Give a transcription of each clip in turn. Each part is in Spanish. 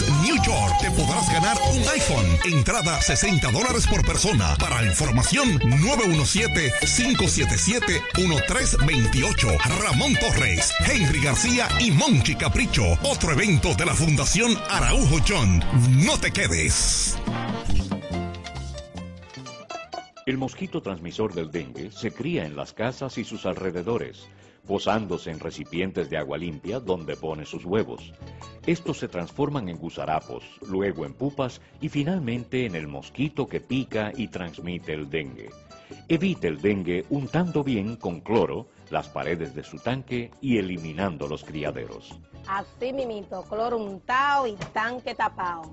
New York te podrás ganar un iPhone. Entrada 60 dólares por persona. Para información 917-577-1328. Ramón Torres, Henry García y Monchi Capricho. Otro evento de la Fundación Araujo John. No te quedes. El mosquito transmisor del dengue se cría en las casas y sus alrededores, posándose en recipientes de agua limpia donde pone sus huevos. Estos se transforman en gusarapos, luego en pupas y finalmente en el mosquito que pica y transmite el dengue. Evite el dengue untando bien con cloro las paredes de su tanque y eliminando los criaderos. Así mimito, cloro untado y tanque tapado.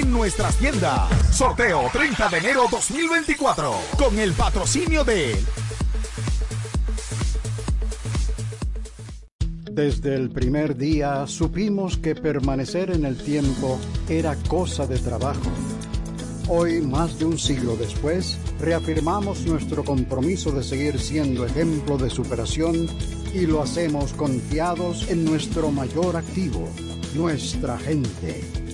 nuestra nuestras tiendas. Sorteo 30 de enero 2024 con el patrocinio de Desde el primer día supimos que permanecer en el tiempo era cosa de trabajo. Hoy, más de un siglo después, reafirmamos nuestro compromiso de seguir siendo ejemplo de superación y lo hacemos confiados en nuestro mayor activo, nuestra gente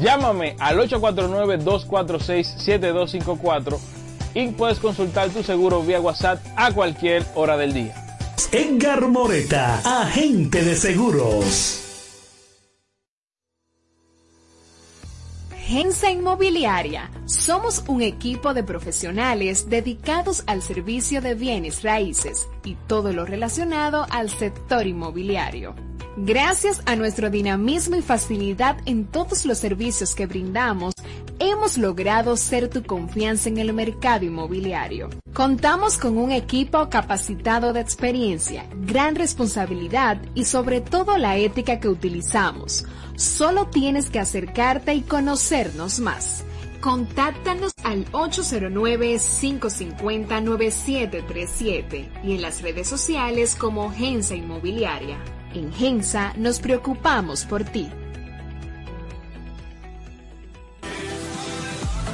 Llámame al 849-246-7254 y puedes consultar tu seguro vía WhatsApp a cualquier hora del día. Edgar Moreta, agente de seguros. Gensa Inmobiliaria. Somos un equipo de profesionales dedicados al servicio de bienes raíces y todo lo relacionado al sector inmobiliario. Gracias a nuestro dinamismo y facilidad en todos los servicios que brindamos, hemos logrado ser tu confianza en el mercado inmobiliario. Contamos con un equipo capacitado de experiencia, gran responsabilidad y sobre todo la ética que utilizamos. Solo tienes que acercarte y conocernos más. Contáctanos al 809-550-9737 y en las redes sociales como Gensa Inmobiliaria. En Gensa nos preocupamos por ti.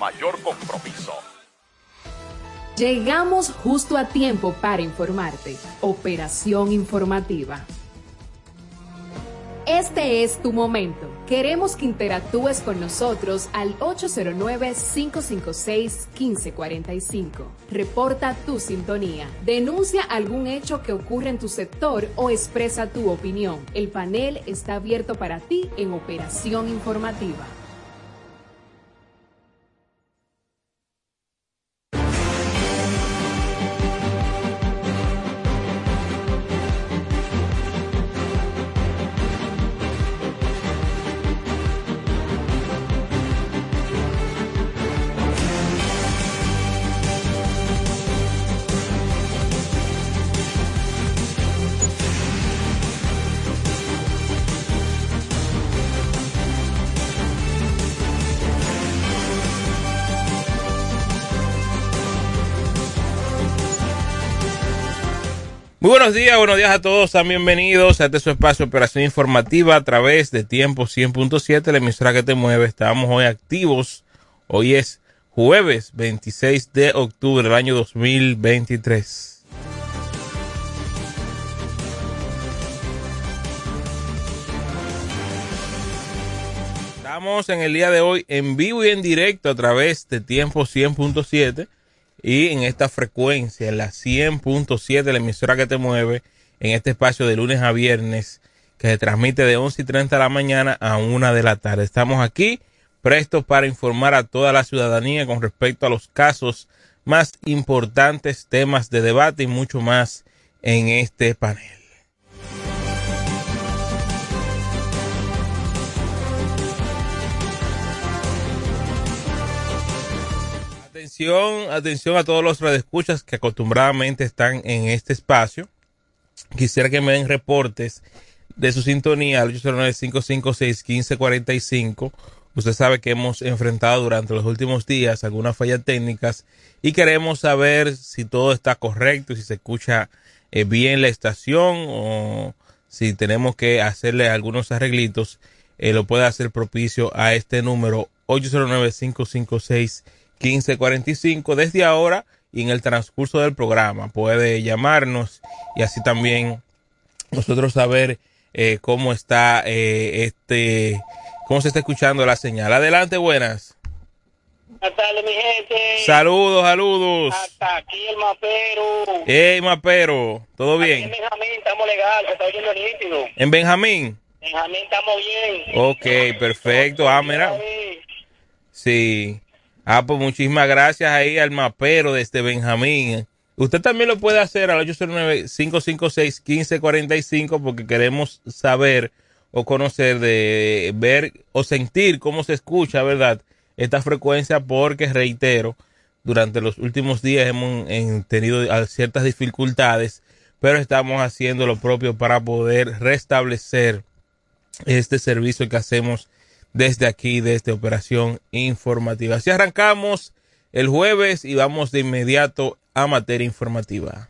mayor compromiso. Llegamos justo a tiempo para informarte. Operación informativa. Este es tu momento. Queremos que interactúes con nosotros al 809-556-1545. Reporta tu sintonía. Denuncia algún hecho que ocurre en tu sector o expresa tu opinión. El panel está abierto para ti en Operación Informativa. Muy buenos días, buenos días a todos, sean bienvenidos a este su espacio Operación Informativa a través de Tiempo 100.7, la emisora que te mueve. Estamos hoy activos, hoy es jueves 26 de octubre del año 2023. Estamos en el día de hoy en vivo y en directo a través de Tiempo 100.7 y en esta frecuencia, en la 100.7, la emisora que te mueve, en este espacio de lunes a viernes, que se transmite de 11 y 30 de la mañana a 1 de la tarde. Estamos aquí prestos para informar a toda la ciudadanía con respecto a los casos más importantes, temas de debate y mucho más en este panel. Atención, a todos los radioescuchas que acostumbradamente están en este espacio. Quisiera que me den reportes de su sintonía al 809-556-1545. Usted sabe que hemos enfrentado durante los últimos días algunas fallas técnicas y queremos saber si todo está correcto, si se escucha eh, bien la estación o si tenemos que hacerle algunos arreglitos. Eh, lo puede hacer propicio a este número 809 556 1545 desde ahora y en el transcurso del programa. Puede llamarnos y así también nosotros saber eh, cómo está eh, este, cómo se está escuchando la señal. Adelante, buenas. Buenas tardes, mi gente. Saludos, saludos. Hasta aquí el mapero. Hey, mapero, ¿todo bien? en Benjamín estamos legal, se está oyendo nítido. ¿En Benjamín? Benjamín estamos bien. Ok, perfecto. Ah, mira. Sí. Ah, pues muchísimas gracias ahí al mapero de este Benjamín. Usted también lo puede hacer al 809-556-1545 porque queremos saber o conocer, de ver o sentir cómo se escucha, ¿verdad? Esta frecuencia porque, reitero, durante los últimos días hemos tenido ciertas dificultades, pero estamos haciendo lo propio para poder restablecer este servicio que hacemos desde aquí, desde Operación Informativa. Así arrancamos el jueves y vamos de inmediato a materia informativa.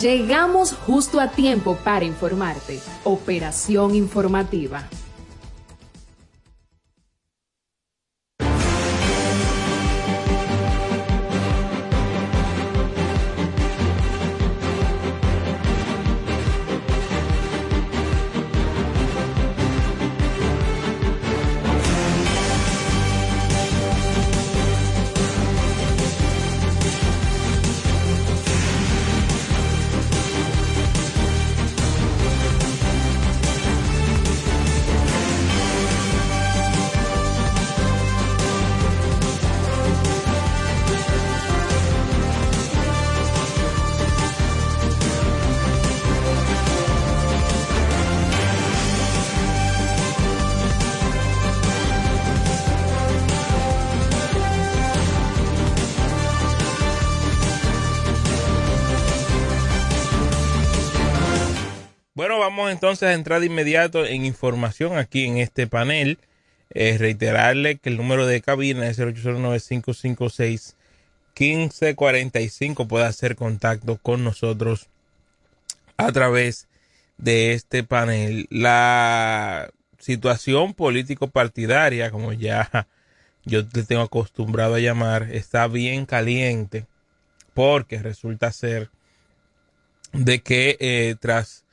Llegamos justo a tiempo para informarte. Operación informativa. Entonces a entrar de inmediato en información aquí en este panel. Eh, reiterarle que el número de cabina es el 809-556-1545. Puede hacer contacto con nosotros a través de este panel. La situación político-partidaria, como ya yo te tengo acostumbrado a llamar, está bien caliente porque resulta ser de que eh, tras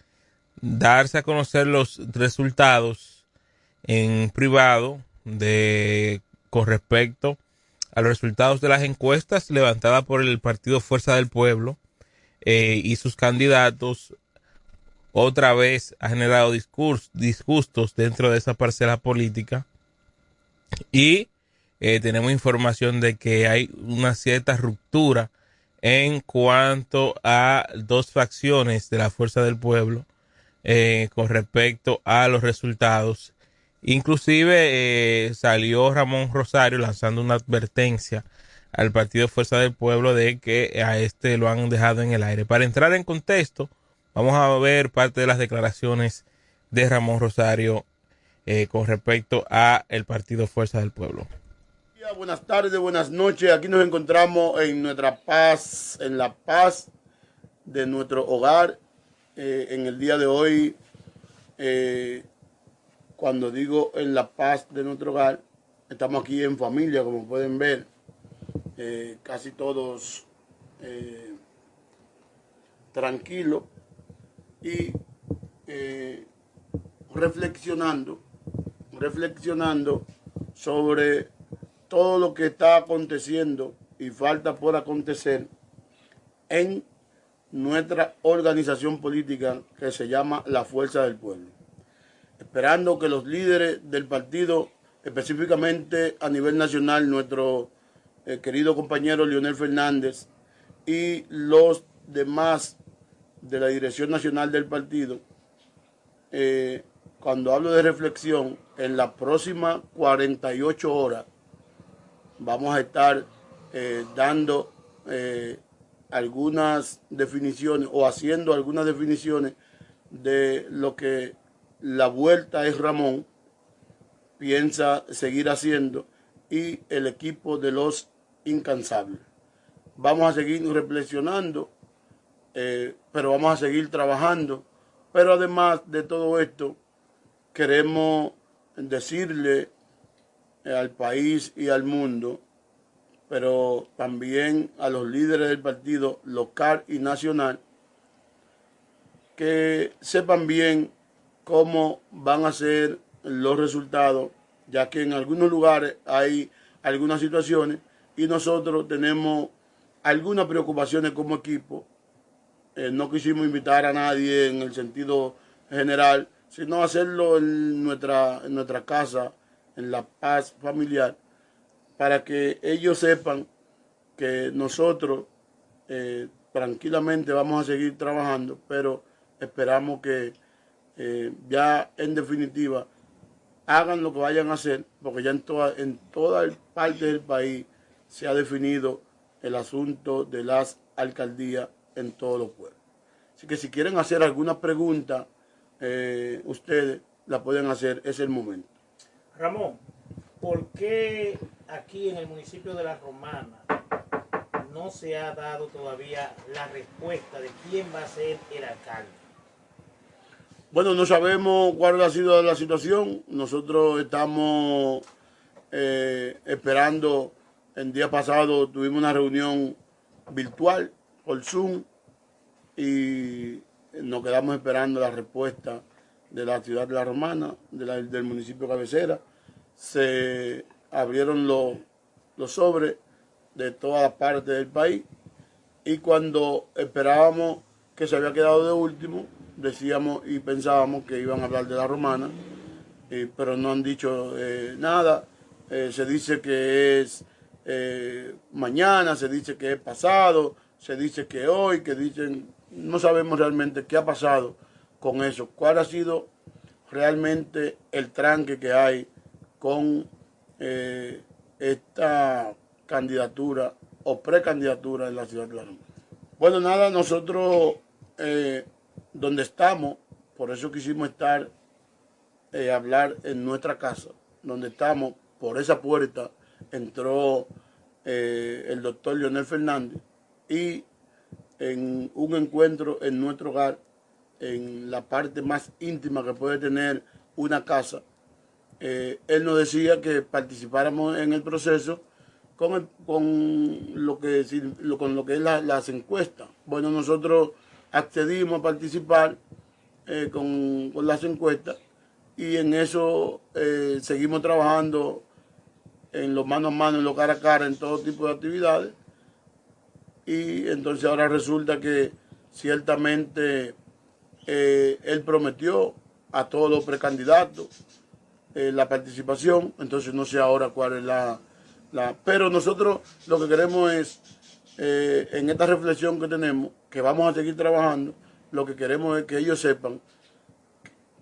darse a conocer los resultados en privado de con respecto a los resultados de las encuestas levantadas por el partido Fuerza del Pueblo eh, y sus candidatos otra vez ha generado disgustos dentro de esa parcela política. Y eh, tenemos información de que hay una cierta ruptura en cuanto a dos facciones de la Fuerza del Pueblo eh, con respecto a los resultados. Inclusive eh, salió Ramón Rosario lanzando una advertencia al Partido Fuerza del Pueblo de que a este lo han dejado en el aire. Para entrar en contexto, vamos a ver parte de las declaraciones de Ramón Rosario eh, con respecto a el Partido Fuerza del Pueblo buenas tardes, buenas noches. Aquí nos encontramos en nuestra paz, en la paz de nuestro hogar. Eh, en el día de hoy, eh, cuando digo en la paz de nuestro hogar, estamos aquí en familia, como pueden ver, eh, casi todos tranquilos y reflexionando, reflexionando sobre todo lo que está aconteciendo y falta por acontecer en nuestra organización política que se llama la Fuerza del Pueblo. Esperando que los líderes del partido, específicamente a nivel nacional, nuestro eh, querido compañero Leonel Fernández y los demás de la dirección nacional del partido, eh, cuando hablo de reflexión, en las próximas 48 horas vamos a estar eh, dando algunas definiciones o haciendo algunas definiciones de lo que la vuelta es Ramón piensa seguir haciendo y el equipo de los incansables. Vamos a seguir reflexionando, eh, pero vamos a seguir trabajando. Pero además de todo esto, queremos decirle al país y al mundo, pero también a los líderes del partido local y nacional, que sepan bien cómo van a ser los resultados, ya que en algunos lugares hay algunas situaciones y nosotros tenemos algunas preocupaciones como equipo. Eh, no quisimos invitar a nadie en el sentido general, sino hacerlo en nuestra, en nuestra casa en la paz familiar, para que ellos sepan que nosotros eh, tranquilamente vamos a seguir trabajando, pero esperamos que eh, ya en definitiva hagan lo que vayan a hacer, porque ya en toda, en toda parte del país se ha definido el asunto de las alcaldías en todos los pueblos. Así que si quieren hacer alguna pregunta, eh, ustedes la pueden hacer, es el momento. Ramón, ¿por qué aquí en el municipio de La Romana no se ha dado todavía la respuesta de quién va a ser el alcalde? Bueno, no sabemos cuál ha sido la situación. Nosotros estamos eh, esperando. El día pasado tuvimos una reunión virtual por Zoom y nos quedamos esperando la respuesta de la ciudad de La Romana, del municipio cabecera, se abrieron los, los sobres de todas las partes del país y cuando esperábamos que se había quedado de último, decíamos y pensábamos que iban a hablar de la romana, eh, pero no han dicho eh, nada. Eh, se dice que es mañana, se dice que es pasado, se dice que hoy, que dicen, no sabemos realmente qué ha pasado con eso, cuál ha sido realmente el tranque que hay con eh, esta candidatura o precandidatura en la ciudad de La Bueno, nada, nosotros eh, donde estamos por eso quisimos estar, eh, hablar en nuestra casa, donde estamos, por esa puerta entró el doctor Leonel Fernández y en un encuentro en nuestro hogar, en la parte más íntima que puede tener una casa, eh, él nos decía que participáramos en el proceso con, lo, que, con lo que es las encuestas. Bueno, nosotros accedimos a participar eh, con, las encuestas y en eso eh, seguimos trabajando en los mano a mano, en lo cara a cara, en todo tipo de actividades. Y entonces ahora resulta que ciertamente él prometió a todos los precandidatos eh, la participación, entonces no sé ahora cuál es la, la... Pero nosotros lo que queremos es, eh, en esta reflexión que tenemos, que vamos a seguir trabajando, lo que queremos es que ellos sepan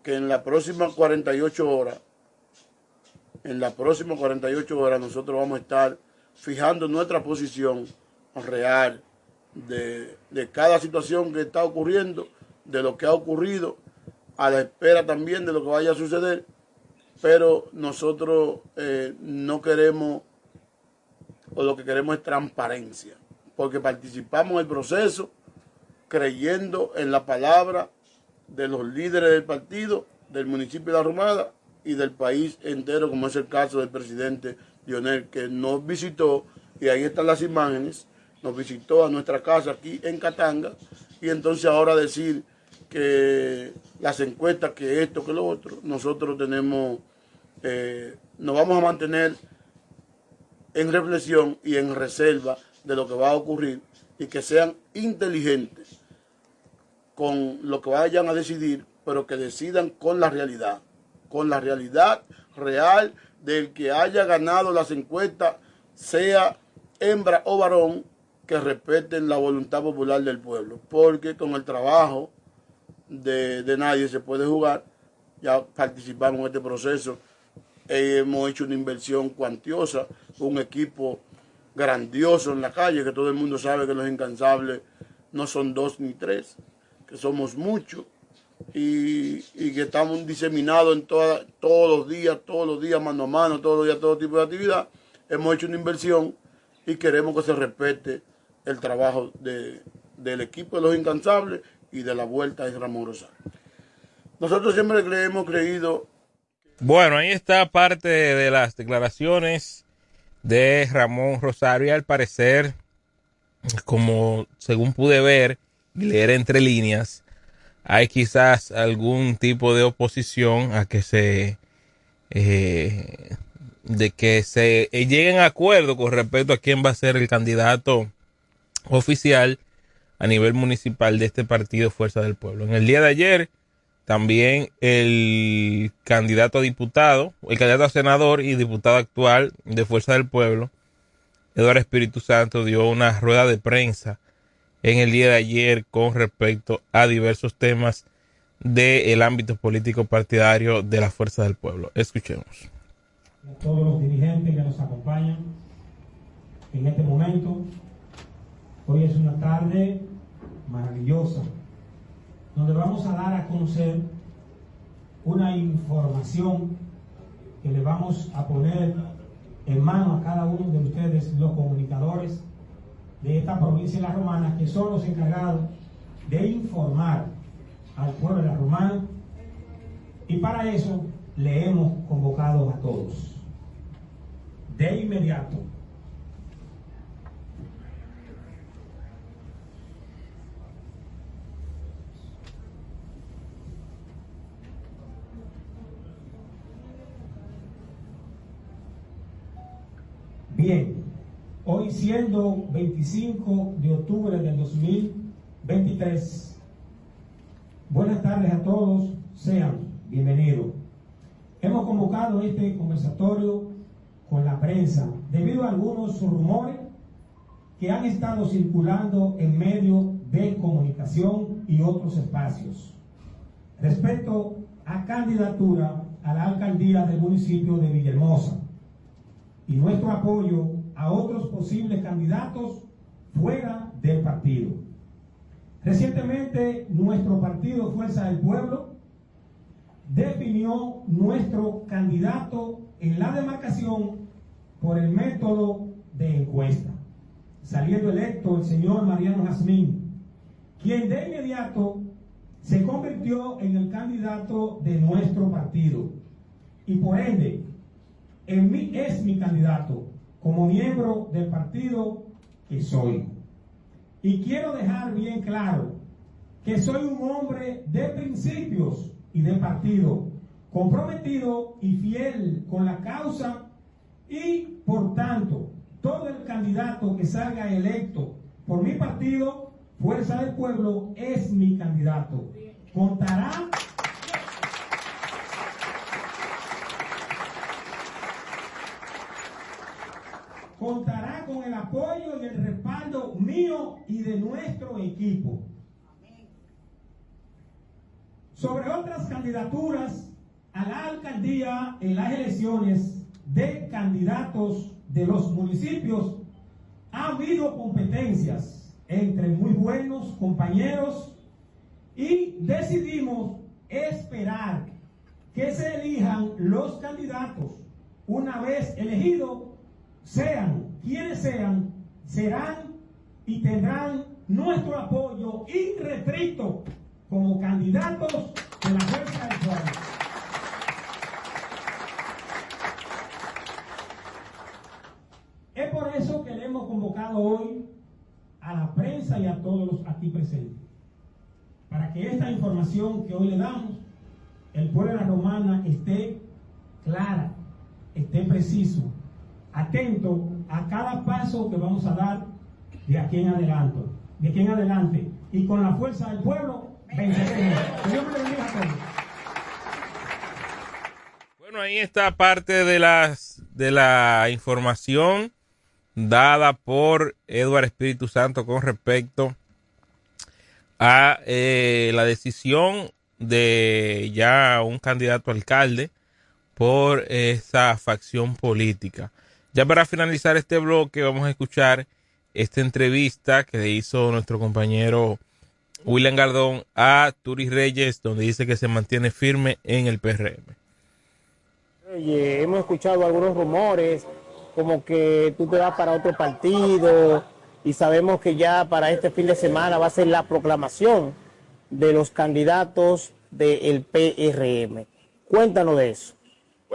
que en las próximas 48 horas, en las próximas 48 horas nosotros vamos a estar fijando nuestra posición real de, de cada situación que está ocurriendo, de lo que ha ocurrido, a la espera también de lo que vaya a suceder pero nosotros eh, no queremos, o lo que queremos es transparencia, porque participamos en el proceso creyendo en la palabra de los líderes del partido, del municipio de La Romada y del país entero, como es el caso del presidente Lionel, que nos visitó, y ahí están las imágenes, nos visitó a nuestra casa aquí en Catanga, y entonces ahora decir que las encuestas, que esto, que lo otro, nosotros tenemos, eh, nos vamos a mantener en reflexión y en reserva de lo que va a ocurrir y que sean inteligentes con lo que vayan a decidir, pero que decidan con la realidad, con la realidad real del que haya ganado las encuestas, sea hembra o varón, que respeten la voluntad popular del pueblo, porque con el trabajo de, nadie se puede jugar. Ya participamos en este proceso. Hemos hecho una inversión cuantiosa, un equipo grandioso en la calle, que todo el mundo sabe que los incansables no son dos ni tres, que somos muchos y, que estamos diseminados en todos los días, todos los días, mano a mano, todos los días, todo tipo de actividad. Hemos hecho una inversión y queremos que se respete el trabajo del equipo de los incansables y de la vuelta de Ramón Rosario. Nosotros siempre le hemos creído. Bueno, ahí está parte de las declaraciones de Ramón Rosario. Y al parecer, como según pude ver y leer entre líneas, hay quizás algún tipo de oposición a que se eh, de que se lleguen a acuerdo con respecto a quién va a ser el candidato oficial a nivel municipal de este partido Fuerza del Pueblo. En el día de ayer, también el candidato a diputado, el candidato a senador y diputado actual de Fuerza del Pueblo, Eduardo Espíritu Santo, dio una rueda de prensa en el día de ayer con respecto a diversos temas del ámbito político partidario de la Fuerza del Pueblo. Escuchemos. A todos los dirigentes que nos acompañan en este momento, Hoy es una tarde maravillosa, donde vamos a dar a conocer una información que le vamos a poner en mano a cada uno de ustedes, los comunicadores de esta provincia de La Romana, que son los encargados de informar al pueblo de La Romana. Y para eso le hemos convocado a todos. De inmediato, Bien, hoy siendo 25 de octubre del 2023, buenas tardes a todos, sean bienvenidos. Hemos convocado este conversatorio con la prensa debido a algunos rumores que han estado circulando en medio de comunicación y otros espacios respecto a candidatura a la alcaldía del municipio de Villahermosa y nuestro apoyo a otros posibles candidatos fuera del partido. Recientemente, nuestro partido Fuerza del Pueblo definió nuestro candidato en la demarcación por el método de encuesta, saliendo electo el señor Mariano Jazmín, quien de inmediato se convirtió en el candidato de nuestro partido y por ende en mí es mi candidato como miembro del partido que soy. Y quiero dejar bien claro que soy un hombre de principios y de partido, comprometido y fiel con la causa y por tanto todo el candidato que salga electo por mi partido, Fuerza del Pueblo, es mi candidato. Contará contará con el apoyo y el respaldo mío y de nuestro equipo. Sobre otras candidaturas a la alcaldía en las elecciones de candidatos de los municipios, ha habido competencias entre muy buenos compañeros y decidimos esperar que se elijan los candidatos. Una vez elegidos, sean quienes sean, serán y tendrán nuestro apoyo irrestricto como candidatos de la Fuerza del Pueblo. Es por eso que le hemos convocado hoy a la prensa y a todos los aquí presentes, para que esta información que hoy le damos, el pueblo de la Romana esté clara, esté preciso, atento a cada paso que vamos a dar de aquí en adelante, de aquí en adelante, y con la fuerza del pueblo venceremos. Bueno, ahí está parte de las de la información dada por Eduardo Espíritu Santo con respecto a eh, la decisión de ya un candidato alcalde por esa facción política. Ya para finalizar este bloque vamos a escuchar esta entrevista que le hizo nuestro compañero William Gardón a Turis Reyes, donde dice que se mantiene firme en el PRM. Oye, hemos escuchado algunos rumores como que tú te vas para otro partido y sabemos que ya para este fin de semana va a ser la proclamación de los candidatos del PRM. Cuéntanos de eso.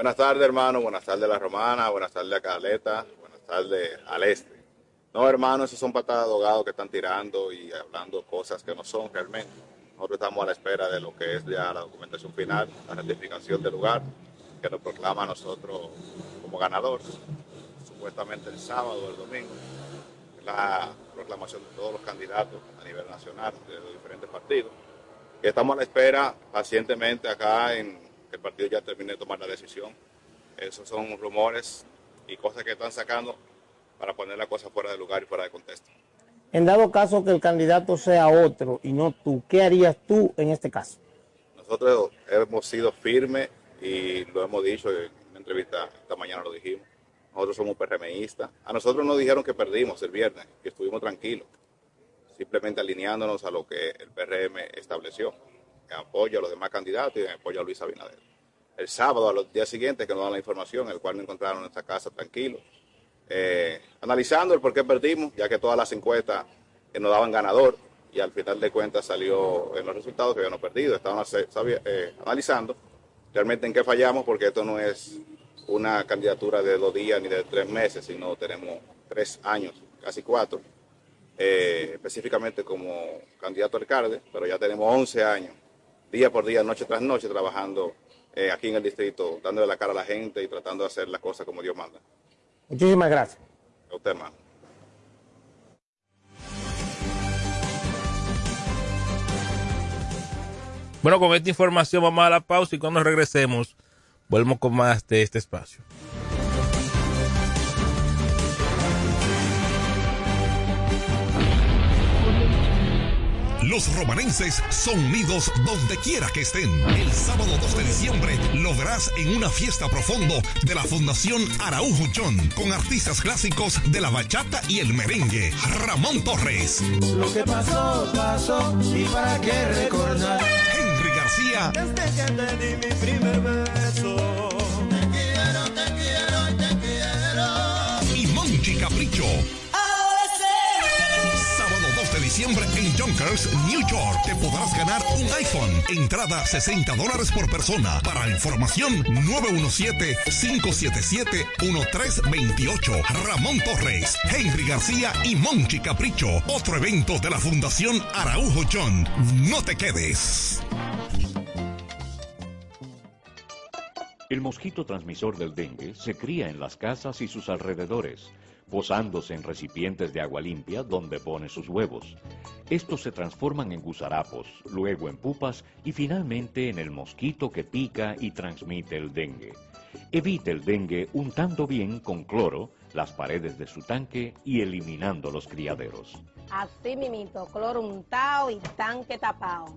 Buenas tardes, hermano. Buenas tardes a la Romana. Buenas tardes a Caleta. Buenas tardes al Este. No, hermano, esos son patadas de ahogado que están tirando y hablando cosas que no son realmente. Nosotros estamos a la espera de lo que es ya la documentación final, la certificación del lugar, que nos proclama a nosotros como ganadores. Supuestamente el sábado o el domingo. La proclamación de todos los candidatos a nivel nacional de los diferentes partidos. Estamos a la espera pacientemente acá en que el partido ya termine de tomar la decisión. Esos son rumores y cosas que están sacando para poner la cosa fuera de lugar y fuera de contexto. En dado caso que el candidato sea otro y no tú, ¿qué harías tú en este caso? Nosotros hemos sido firmes y lo hemos dicho en una entrevista esta mañana lo dijimos. Nosotros somos PRMistas. A nosotros nos dijeron que perdimos el viernes, que estuvimos tranquilos, simplemente alineándonos a lo que el PRM estableció, apoyo a los demás candidatos y apoyo a Luis Abinader. El sábado, a los días siguientes, que nos dan la información, el cual nos encontraron en nuestra casa tranquilos, eh, analizando el por qué perdimos, ya que todas las encuestas eh, nos daban ganador y al final de cuentas salió en los resultados que habíamos perdido. Estábamos eh, analizando realmente en qué fallamos, porque esto no es una candidatura de dos días ni de tres meses, sino tenemos tres años, casi cuatro, eh, específicamente como candidato a alcalde, pero ya tenemos 11 años, día por día, noche tras noche, trabajando eh, aquí en el distrito, dándole la cara a la gente y tratando de hacer las cosas como Dios manda. Muchísimas gracias. A usted, hermano. Bueno, con esta información vamos a la pausa y cuando regresemos volvemos con más de este espacio. Los romanenses son unidos donde quiera que estén. El sábado 2 de diciembre lo verás en una fiesta profundo de la Fundación Araujo John con artistas clásicos de la bachata y el merengue. Ramón Torres. Lo que pasó, pasó y para qué recordar. Henry García. Desde que te di mi primer beso. En Junkers, New York. Te podrás ganar un iPhone. Entrada 60 dólares por persona. Para información, 917-577-1328. Ramón Torres, Henry García y Monchi Capricho. Otro evento de la Fundación Araujo John. No te quedes. El mosquito transmisor del dengue se cría en las casas y sus alrededores, posándose en recipientes de agua limpia donde pone sus huevos. Estos se transforman en gusarapos, luego en pupas y finalmente en el mosquito que pica y transmite el dengue. Evite el dengue untando bien con cloro las paredes de su tanque y eliminando los criaderos. Así mimito, cloro untado y tanque tapado.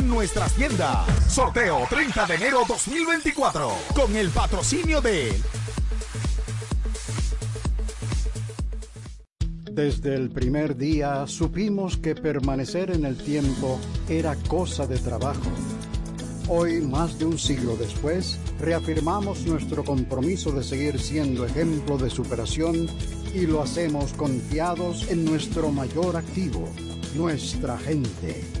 nuestra nuestras tiendas. Sorteo 30 de enero 2024 con el patrocinio de Desde el primer día supimos que permanecer en el tiempo era cosa de trabajo. Hoy, más de un siglo después, reafirmamos nuestro compromiso de seguir siendo ejemplo de superación y lo hacemos confiados en nuestro mayor activo, nuestra gente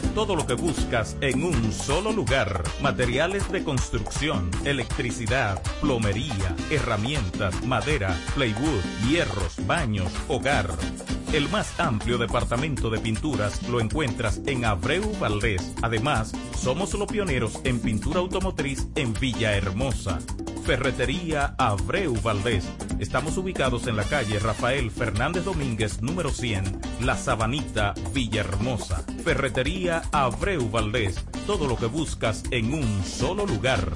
Todo lo que buscas en un solo lugar. Materiales de construcción, electricidad, plomería, herramientas, madera, plywood, hierros, baños, hogar. El más amplio departamento de pinturas lo encuentras en Abreu Valdés. Además, somos los pioneros en pintura automotriz en Villahermosa. Ferretería Abreu Valdés. Estamos ubicados en la calle Rafael Fernández Domínguez, número 100, La Sabanita, Villahermosa. Ferretería Abreu Valdés. Todo lo que buscas en un solo lugar.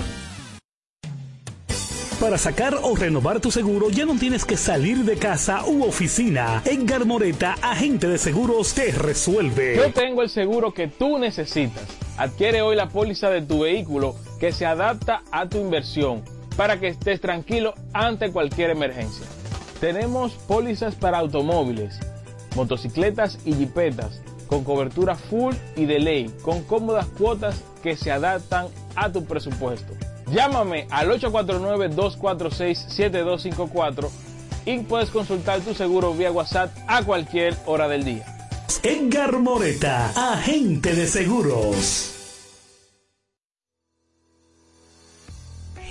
Para sacar o renovar tu seguro ya no tienes que salir de casa u oficina. Edgar Moreta, agente de seguros, te resuelve. Yo tengo el seguro que tú necesitas. Adquiere hoy la póliza de tu vehículo que se adapta a tu inversión para que estés tranquilo ante cualquier emergencia. Tenemos pólizas para automóviles, motocicletas y jipetas con cobertura full y de ley, con cómodas cuotas que se adaptan a tu presupuesto. Llámame al 849-246-7254 y puedes consultar tu seguro vía WhatsApp a cualquier hora del día. Edgar Moreta, agente de seguros.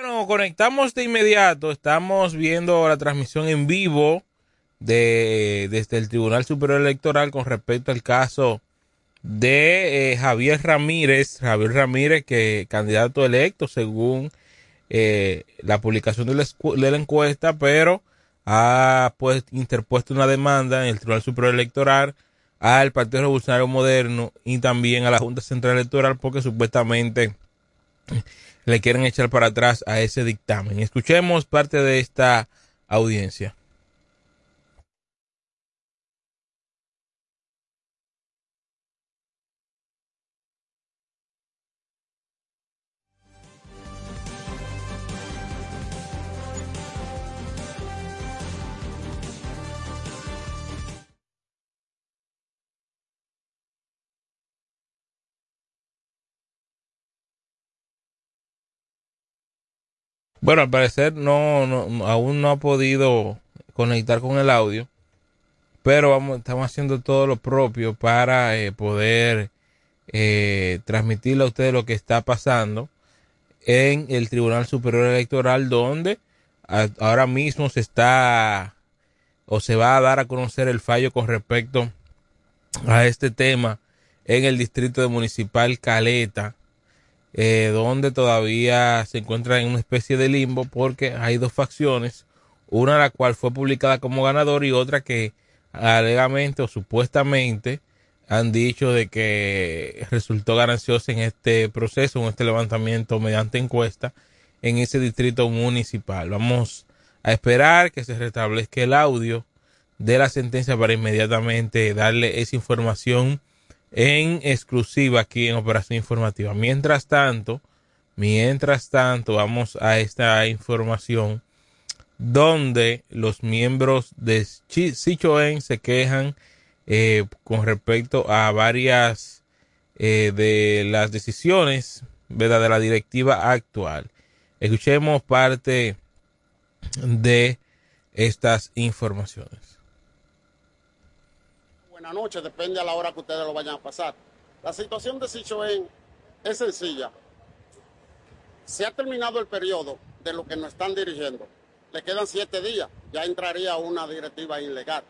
Bueno, conectamos de inmediato. Estamos viendo la transmisión en vivo de, desde el Tribunal Superior Electoral con respecto al caso de eh, Javier Ramírez, Javier Ramírez, que candidato electo según eh, la publicación de la, de la, encuesta, pero ha pues interpuesto una demanda en el Tribunal Superior Electoral al Partido Revolucionario Moderno y también a la Junta Central Electoral porque supuestamente le quieren echar para atrás a ese dictamen. Escuchemos parte de esta audiencia. Bueno, al parecer no, no, aún no ha podido conectar con el audio, pero vamos, estamos haciendo todo lo propio para eh, poder eh, transmitirle a ustedes lo que está pasando en el Tribunal Superior Electoral, donde ahora mismo se está o se va a dar a conocer el fallo con respecto a este tema en el distrito municipal Caleta eh, donde todavía se encuentra en una especie de limbo porque hay dos facciones, una la cual fue publicada como ganador y otra que alegamente o supuestamente han dicho de que resultó gananciosa en este proceso, en este levantamiento mediante encuesta en ese distrito municipal. Vamos a esperar que se restablezca el audio de la sentencia para inmediatamente darle esa información en exclusiva aquí en Operación Informativa. Mientras tanto, mientras tanto, vamos a esta información donde los miembros de Sichoen se quejan eh, con respecto a varias eh, de las decisiones de la directiva actual. Escuchemos parte de estas informaciones noche, depende a la hora que ustedes lo vayan a pasar. La situación de Sichoen es sencilla. Se ha terminado el periodo de lo que nos están dirigiendo. Le quedan siete días, ya entraría una directiva ilegal.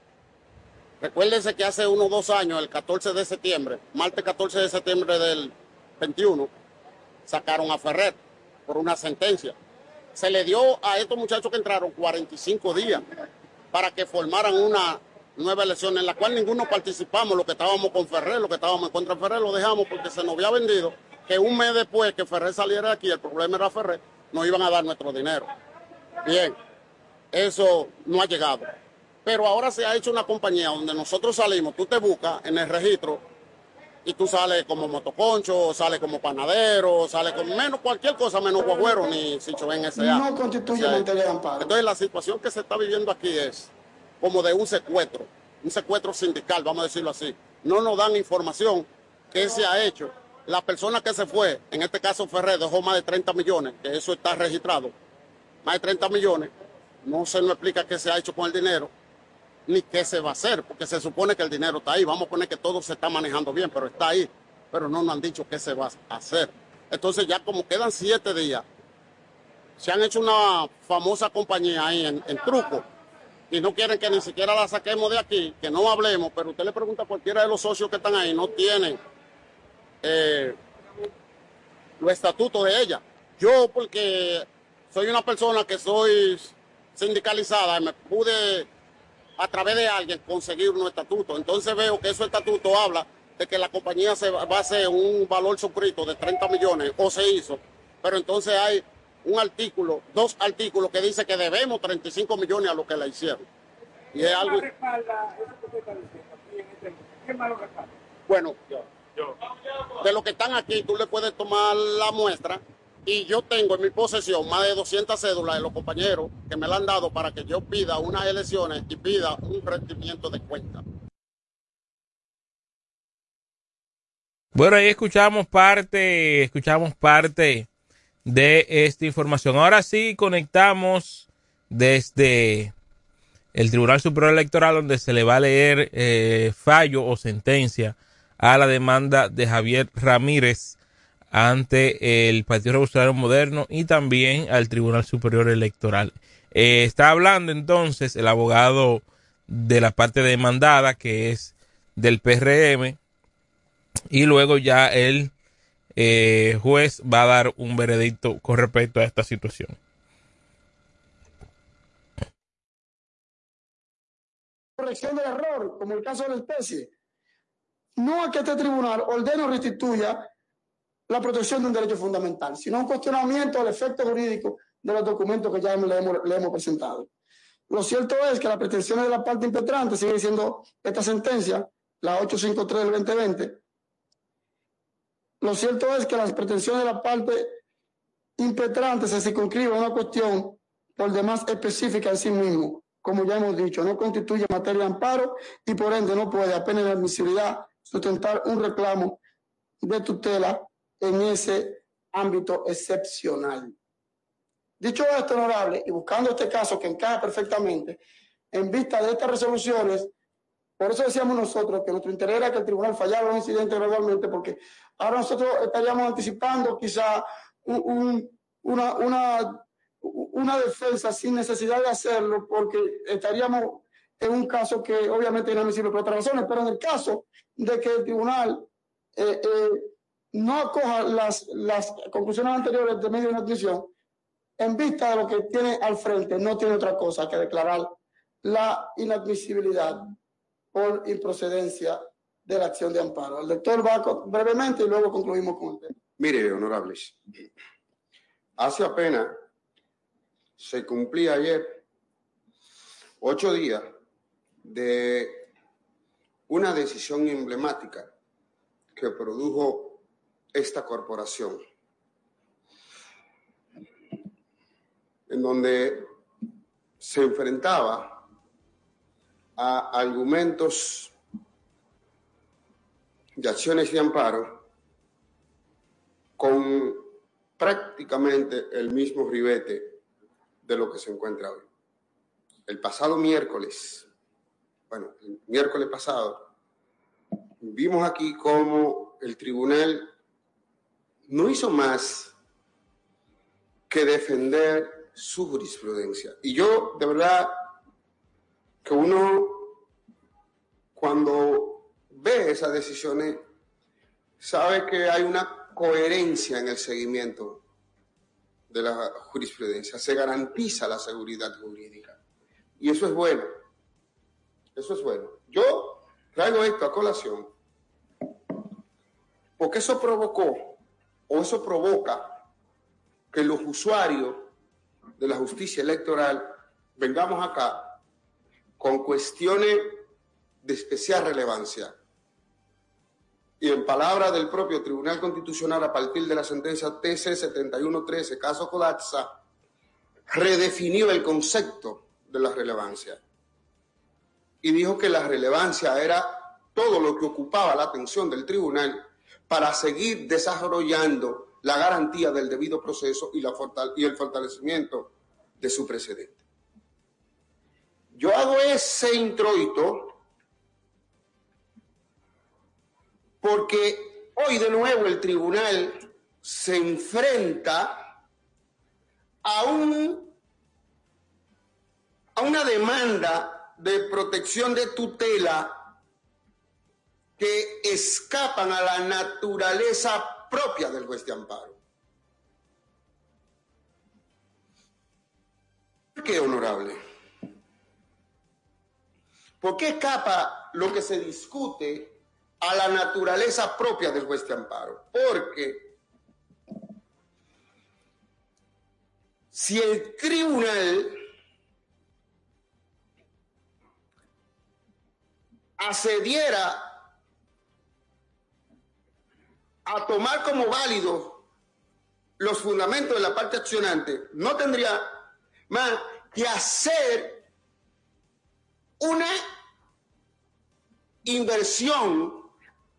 Recuérdense que hace unos dos años, el 14 de septiembre, martes 14 de septiembre del 21, sacaron a Ferrer por una sentencia. Se le dio a estos muchachos que entraron 45 días para que formaran una nueva elección en la cual ninguno participamos, lo que estábamos con Ferrer, lo que estábamos en contra de Ferrer, lo dejamos porque se nos había vendido que un mes después que Ferrer saliera de aquí, el problema era Ferrer, nos iban a dar nuestro dinero. Bien, eso no ha llegado. Pero ahora se ha hecho una compañía donde nosotros salimos, tú te buscas en el registro y tú sales como motoconcho, sales como panadero, sales con menos cualquier cosa, menos guagüero ni si en ese No constituye o sea. Entonces la situación que se está viviendo aquí es como de un secuestro, un secuestro sindical, vamos a decirlo así. No nos dan información qué se ha hecho. La persona que se fue, en este caso Ferrer, dejó más de 30 millones, que eso está registrado, más de 30 millones, no se nos explica qué se ha hecho con el dinero, ni qué se va a hacer, porque se supone que el dinero está ahí. Vamos a poner que todo se está manejando bien, pero está ahí. Pero no nos han dicho qué se va a hacer. Entonces ya como quedan siete días, se han hecho una famosa compañía ahí en, en truco, y no quieren que ni siquiera la saquemos de aquí, que no hablemos, pero usted le pregunta a cualquiera de los socios que están ahí, no tienen eh, los estatutos de ella. Yo, porque soy una persona que soy sindicalizada me pude a través de alguien conseguir unos estatutos. Entonces veo que ese estatuto habla de que la compañía se va a hacer un valor suscrito de 30 millones o se hizo, pero entonces hay un artículo, dos artículos que dice que debemos 35 millones a lo que la hicieron. Y es algo... Bueno, de lo que están aquí, tú le puedes tomar la muestra. Y yo tengo en mi posesión más de 200 cédulas de los compañeros que me la han dado para que yo pida unas elecciones y pida un rendimiento de cuenta. Bueno, ahí escuchamos parte, escuchamos parte de esta información. Ahora sí conectamos desde el Tribunal Superior Electoral donde se le va a leer eh, fallo o sentencia a la demanda de Javier Ramírez ante el Partido Revolucionario Moderno y también al Tribunal Superior Electoral. Eh, está hablando entonces el abogado de la parte demandada que es del PRM y luego ya el eh, juez va a dar un veredicto con respecto a esta situación. Corrección del error, como el caso de la especie. No a que este tribunal ordene o restituya la protección de un derecho fundamental, sino un cuestionamiento del efecto jurídico de los documentos que ya le hemos, le hemos presentado. Lo cierto es que las pretensiones de la parte impetrante sigue siendo esta sentencia, la 853 del 2020, lo cierto es que las pretensiones de la parte impetrante se circunscriben a una cuestión por demás específica en sí mismo. Como ya hemos dicho, no constituye materia de amparo y por ende no puede, apenas de admisibilidad, sustentar un reclamo de tutela en ese ámbito excepcional. Dicho esto, honorable, y buscando este caso que encaja perfectamente, en vista de estas resoluciones, por eso decíamos nosotros que nuestro interés era que el tribunal fallara los incidentes gradualmente, porque ahora nosotros estaríamos anticipando quizá una, una, una defensa sin necesidad de hacerlo, porque estaríamos en un caso que obviamente es inadmisible por otras razones, pero en el caso de que el tribunal eh, eh, no acoja las, las conclusiones anteriores de medio de inadmisión, en vista de lo que tiene al frente, no tiene otra cosa que declarar la inadmisibilidad por improcedencia de la acción de amparo. El doctor va brevemente y luego concluimos con el. Mire, honorables, hace apenas se cumplía ayer ocho días de una decisión emblemática que produjo esta corporación, en donde se enfrentaba a argumentos de acciones de amparo con prácticamente el mismo ribete de lo que se encuentra hoy. El pasado miércoles, bueno, el miércoles pasado, vimos aquí cómo el tribunal no hizo más que defender su jurisprudencia. Y yo, de verdad, que uno cuando ve esas decisiones sabe que hay una coherencia en el seguimiento de la jurisprudencia, se garantiza la seguridad jurídica. Y eso es bueno, eso es bueno. Yo traigo esto a colación porque eso provocó o eso provoca que los usuarios de la justicia electoral vengamos acá con cuestiones de especial relevancia. Y en palabra del propio Tribunal Constitucional, a partir de la sentencia TC 7113, caso Colapsa, redefinió el concepto de la relevancia. Y dijo que la relevancia era todo lo que ocupaba la atención del tribunal para seguir desarrollando la garantía del debido proceso y, la y el fortalecimiento de su precedente. Yo hago ese introito porque hoy de nuevo el tribunal se enfrenta a, un, a una demanda de protección de tutela que escapan a la naturaleza propia del juez de amparo. ¿Por qué, honorable? ¿Por qué escapa lo que se discute a la naturaleza propia del juez de amparo? Porque si el tribunal accediera a tomar como válido los fundamentos de la parte accionante, no tendría más que hacer una inversión,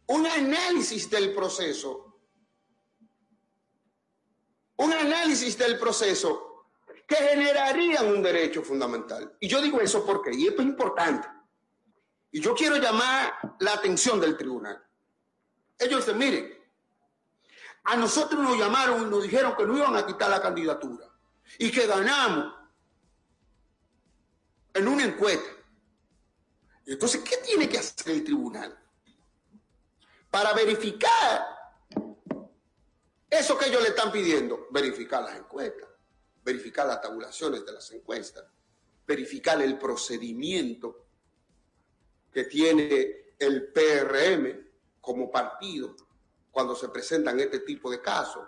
un análisis del proceso, un análisis del proceso que generaría un derecho fundamental. Y yo digo eso porque, y esto es importante, y yo quiero llamar la atención del tribunal. Ellos dicen, miren, a nosotros nos llamaron y nos dijeron que no iban a quitar la candidatura y que ganamos en una encuesta. Entonces, ¿qué tiene que hacer el tribunal? Para verificar eso que ellos le están pidiendo, verificar las encuestas, verificar las tabulaciones de las encuestas, verificar el procedimiento que tiene el PRM como partido cuando se presentan este tipo de casos.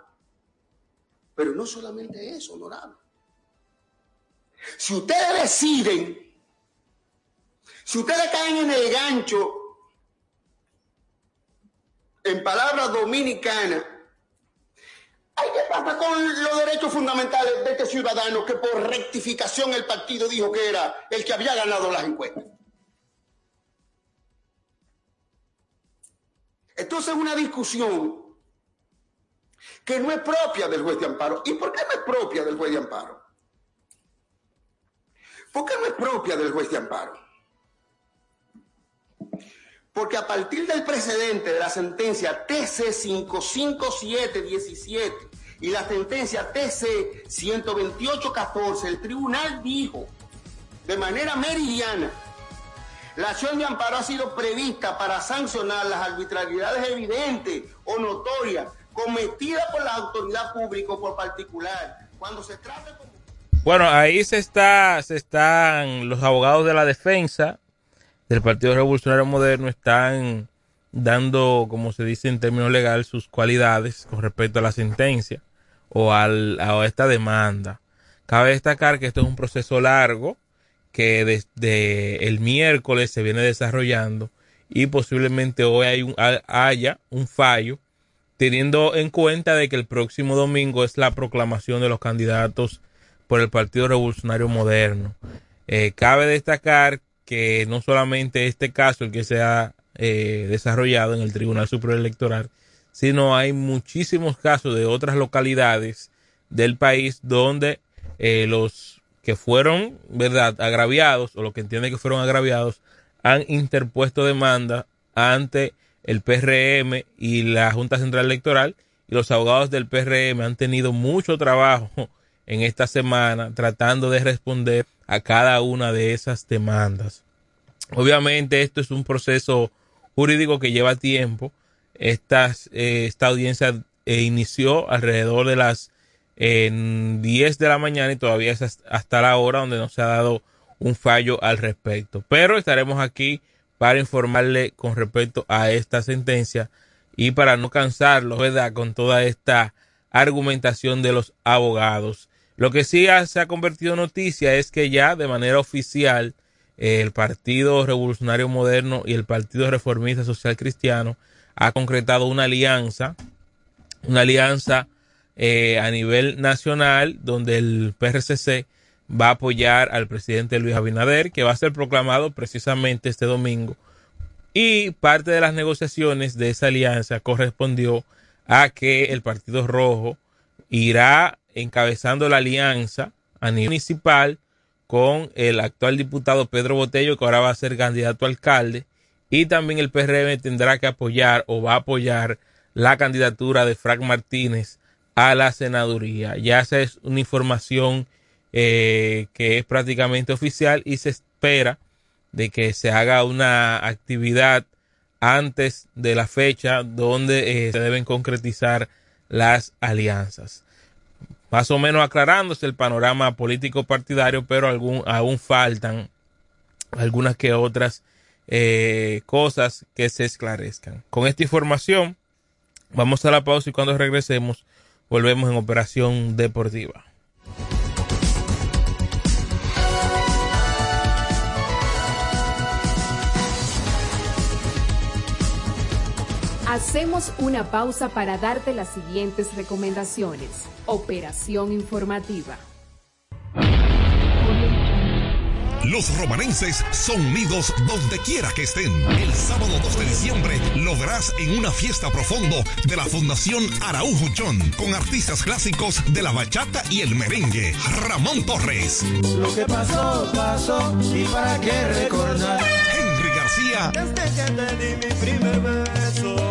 Pero no solamente eso, honorable. Si ustedes deciden, si ustedes caen en el gancho, en palabras dominicanas, hay que pasa con los derechos fundamentales de este ciudadano que por rectificación el partido dijo que era el que había ganado las encuestas? Entonces una discusión que no es propia del juez de amparo. ¿Y por qué no es propia del juez de amparo? ¿Por qué no es propia del juez de amparo? Porque a partir del precedente de la sentencia TC 55717 y la sentencia TC 12814, el tribunal dijo de manera meridiana la acción de amparo ha sido prevista para sancionar las arbitrariedades evidentes o notorias cometidas por la autoridad pública o por particular. Cuando se trate Bueno, ahí se está, se están los abogados de la defensa del Partido Revolucionario Moderno están dando, como se dice en términos legales, sus cualidades con respecto a la sentencia o a esta demanda. Cabe destacar que esto es un proceso largo que desde el miércoles se viene desarrollando y posiblemente hoy haya un fallo teniendo en cuenta de que el próximo domingo es la proclamación de los candidatos por el Partido Revolucionario Moderno. Eh, cabe destacar que no solamente este caso el que se ha eh, desarrollado en el Tribunal Superior Electoral, sino hay muchísimos casos de otras localidades del país donde eh, los que fueron, ¿verdad?, agraviados, o lo que entiende que fueron agraviados, han interpuesto demanda ante el PRM y la Junta Central Electoral, y los abogados del PRM han tenido mucho trabajo en esta semana tratando de responder a cada una de esas demandas. Obviamente esto es un proceso jurídico que lleva tiempo. Esta, eh, esta audiencia eh, inició alrededor de las en 10 de la mañana y todavía es hasta la hora donde no se ha dado un fallo al respecto. Pero estaremos aquí para informarle con respecto a esta sentencia y para no cansarlo, ¿verdad? Con toda esta argumentación de los abogados. Lo que sí se ha convertido en noticia es que ya de manera oficial el Partido Revolucionario Moderno y el Partido Reformista Social Cristiano ha concretado una alianza, una alianza eh, a nivel nacional, donde el PRCC va a apoyar al presidente Luis Abinader, que va a ser proclamado precisamente este domingo. Y parte de las negociaciones de esa alianza correspondió a que el Partido Rojo irá encabezando la alianza a nivel municipal con el actual diputado Pedro Botello, que ahora va a ser candidato a alcalde, y también el PRM tendrá que apoyar o va a apoyar la candidatura de Frank Martínez a la senaduría. Ya esa es una información eh, que es prácticamente oficial y se espera de que se haga una actividad antes de la fecha donde eh, se deben concretizar las alianzas. Más o menos aclarándose el panorama político partidario, pero algún, aún faltan algunas que otras eh, cosas que se esclarezcan. Con esta información, vamos a la pausa y cuando regresemos, volvemos en Operación Deportiva. Hacemos una pausa para darte las siguientes recomendaciones. Operación informativa. Los romanenses son unidos donde quiera que estén. El sábado 2 de diciembre lo verás en una fiesta profundo de la Fundación Araujo John con artistas clásicos de la bachata y el merengue. Ramón Torres. Lo que pasó, pasó, y para qué recordar. Henry García. Desde que te di mi primer beso.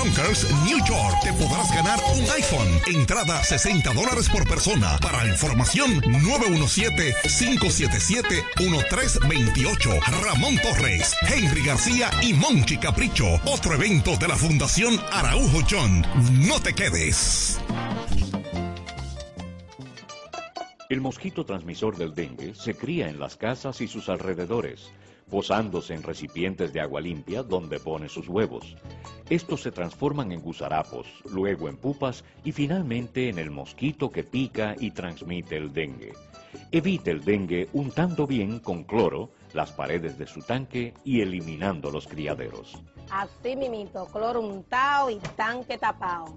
Junkers, New York. Te podrás ganar un iPhone. Entrada 60 dólares por persona. Para información 917-577-1328. Ramón Torres, Henry García y Monchi Capricho. Otro evento de la Fundación Araujo John. No te quedes. El mosquito transmisor del dengue se cría en las casas y sus alrededores, posándose en recipientes de agua limpia donde pone sus huevos. Estos se transforman en gusarapos, luego en pupas y finalmente en el mosquito que pica y transmite el dengue. Evite el dengue untando bien con cloro las paredes de su tanque y eliminando los criaderos. Así mimito, cloro untado y tanque tapado.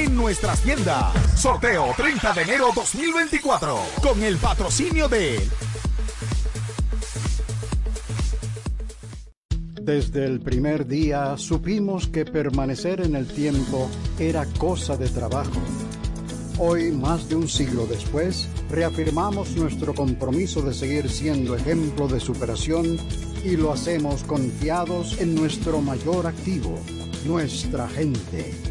nuestra nuestras tiendas. Sorteo 30 de enero 2024 con el patrocinio de Desde el primer día supimos que permanecer en el tiempo era cosa de trabajo. Hoy, más de un siglo después, reafirmamos nuestro compromiso de seguir siendo ejemplo de superación y lo hacemos confiados en nuestro mayor activo, nuestra gente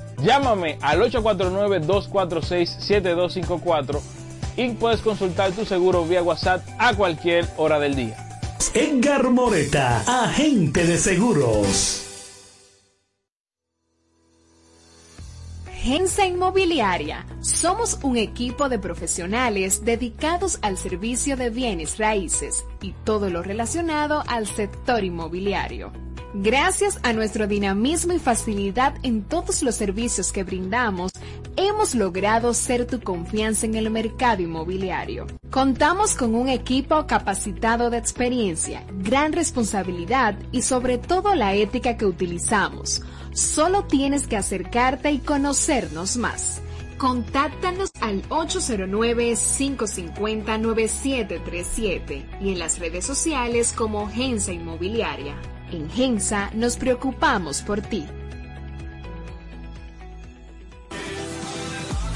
Llámame al 849-246-7254 y puedes consultar tu seguro vía WhatsApp a cualquier hora del día. Edgar Moreta, agente de seguros. Gensa Inmobiliaria. Somos un equipo de profesionales dedicados al servicio de bienes raíces y todo lo relacionado al sector inmobiliario. Gracias a nuestro dinamismo y facilidad en todos los servicios que brindamos, hemos logrado ser tu confianza en el mercado inmobiliario. Contamos con un equipo capacitado de experiencia, gran responsabilidad y sobre todo la ética que utilizamos. Solo tienes que acercarte y conocernos más. Contáctanos al 809-550-9737 y en las redes sociales como Gensa Inmobiliaria. En Gensa nos preocupamos por ti.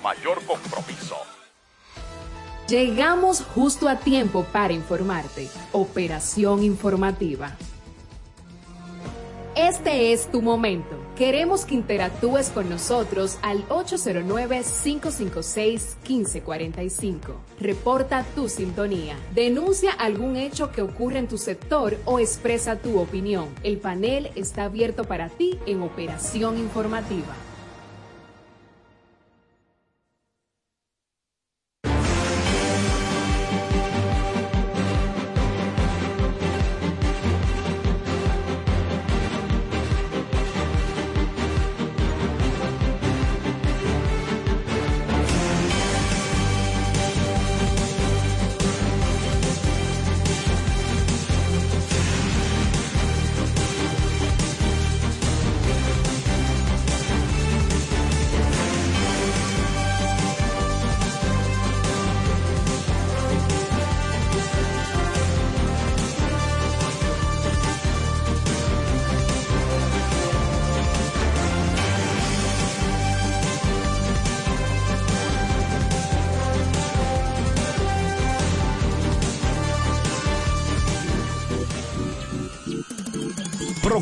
mayor compromiso. Llegamos justo a tiempo para informarte. Operación informativa. Este es tu momento. Queremos que interactúes con nosotros al 809-556-1545. Reporta tu sintonía. Denuncia algún hecho que ocurre en tu sector o expresa tu opinión. El panel está abierto para ti en Operación Informativa.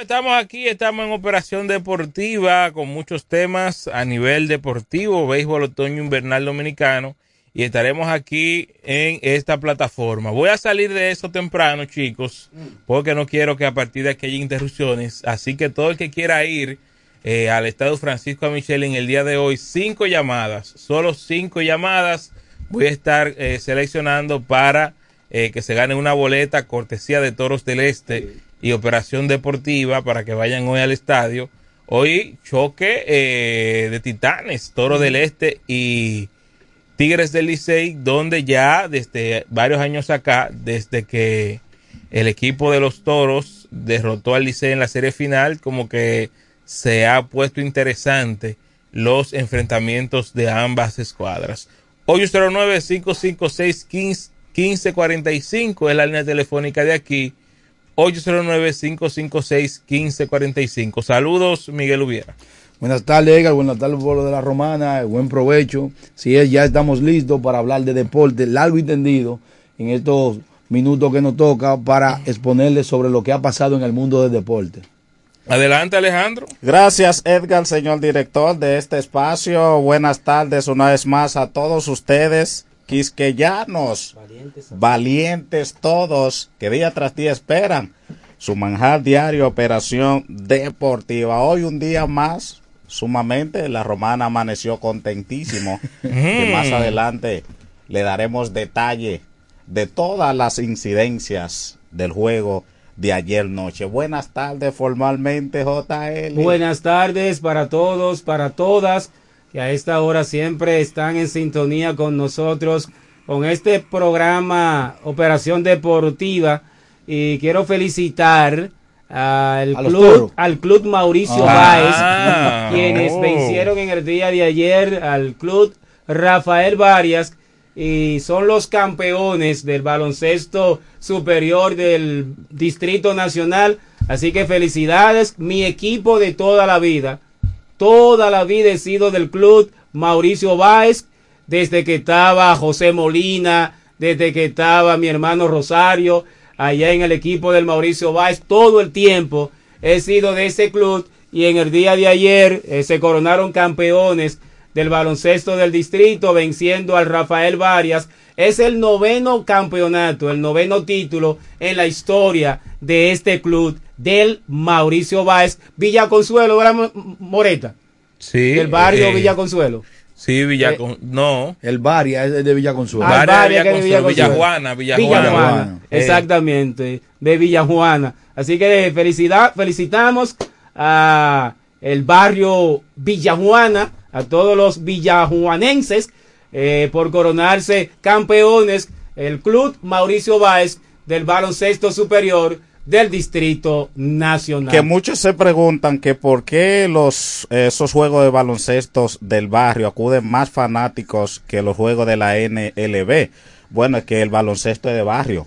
Estamos aquí, estamos en operación deportiva con muchos temas a nivel deportivo, béisbol otoño invernal dominicano y estaremos aquí en esta plataforma. Voy a salir de eso temprano, chicos, porque no quiero que a partir de aquí haya interrupciones. Así que todo el que quiera ir eh, al Estado Francisco a Michelle en el día de hoy, cinco llamadas, solo cinco llamadas. Voy a estar eh, seleccionando para eh, que se gane una boleta cortesía de Toros del Este y Operación Deportiva para que vayan hoy al estadio. Hoy choque eh, de Titanes, Toro del Este y Tigres del Licey, donde ya desde varios años acá, desde que el equipo de los Toros derrotó al Licey en la serie final, como que se ha puesto interesante los enfrentamientos de ambas escuadras. 809-556-1545 es la línea telefónica de aquí. 809-556-1545. Saludos, Miguel Ubiera. Buenas tardes, Edgar. Buenas tardes, pueblo de la Romana. Buen provecho. Si es, ya estamos listos para hablar de deporte largo y tendido en estos minutos que nos toca para exponerles sobre lo que ha pasado en el mundo del deporte. Adelante, Alejandro. Gracias, Edgar, señor director de este espacio. Buenas tardes una vez más a todos ustedes, quisqueyanos, valientes, todos, que día tras día esperan su manjar diario, operación deportiva. Hoy un día más, sumamente, la romana amaneció contentísimo. que más adelante le daremos detalle de todas las incidencias del juego de ayer noche. Buenas tardes formalmente, JL. Buenas tardes para todos, para todas, que a esta hora siempre están en sintonía con nosotros, con este programa Operación Deportiva. Y quiero felicitar al A club, al club Mauricio Ah. Báez, quienes Oh. vencieron en el día de ayer al club Rafael Varias y son los campeones del baloncesto superior del Distrito Nacional. Así que felicidades, mi equipo de toda la vida. Toda la vida he sido del club Mauricio Báez, desde que estaba José Molina, desde que estaba mi hermano Rosario, allá en el equipo del Mauricio Báez, todo el tiempo he sido de ese club y en el día de ayer eh, se coronaron campeones del baloncesto del distrito venciendo al Rafael Varias. Es el noveno campeonato, el noveno título en la historia de este club del Mauricio Báez. Villa Consuelo, ¿verdad, Mo- Moreta? Sí. Del barrio eh, Villa Consuelo. Sí, Villa Con- No. El Varia es de Villa Consuelo. Ah, el Varia, que es de Villaconsuelo, Villa Consuelo. Villajuana, Villajuana. Villajuana, Eh. exactamente, de Villajuana. Así que felicidad, felicitamos a el barrio Villajuana, a todos los villajuanenses eh, por coronarse campeones, el club Mauricio Báez del baloncesto superior del Distrito Nacional. Que muchos se preguntan que por qué los esos juegos de baloncestos del barrio acuden más fanáticos que los juegos de la NLB. Bueno, es que el baloncesto es de barrio.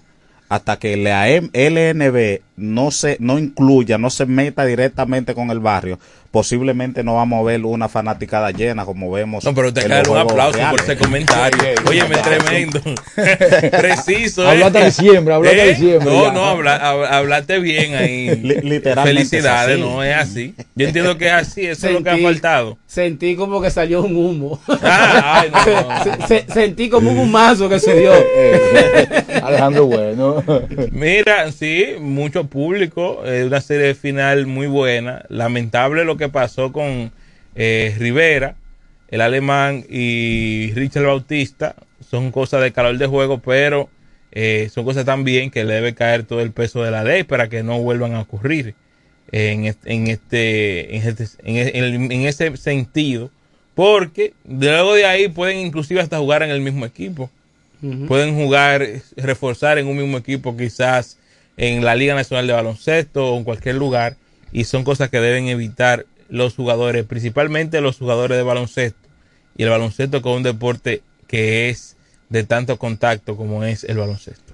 Hasta que la LNB no se no incluya, no se meta directamente con el barrio, posiblemente no vamos a ver una fanaticada llena como vemos. No, pero te cae un aplauso por ese comentario. Óyeme, tremendo. Preciso. Habló ¿eh? hasta diciembre, habló hasta ¿Eh? diciembre No, ya. no, habla, hab- hablaste bien ahí. Li- literalmente Felicidades, es no es así. Yo entiendo que es así, eso es lo que ha faltado. Sentí como que salió un humo. Ah, ay, no, no. Se- se- sentí como un humazo que se dio. Alejandro Bueno. Mira, sí, mucho público, eh, una serie final muy buena. Lamentable lo que pasó con eh, Rivera, el alemán y Richard Bautista. Son cosas de calor de juego, pero eh, son cosas también que le debe caer todo el peso de la ley para que no vuelvan a ocurrir en este, en este, en, este- en e- en ese sentido, porque luego de ahí pueden inclusive hasta jugar en el mismo equipo pueden jugar, reforzar en un mismo equipo quizás en la Liga Nacional de Baloncesto o en cualquier lugar y son cosas que deben evitar los jugadores, principalmente los jugadores de baloncesto y el baloncesto con un deporte que es de tanto contacto como es el baloncesto.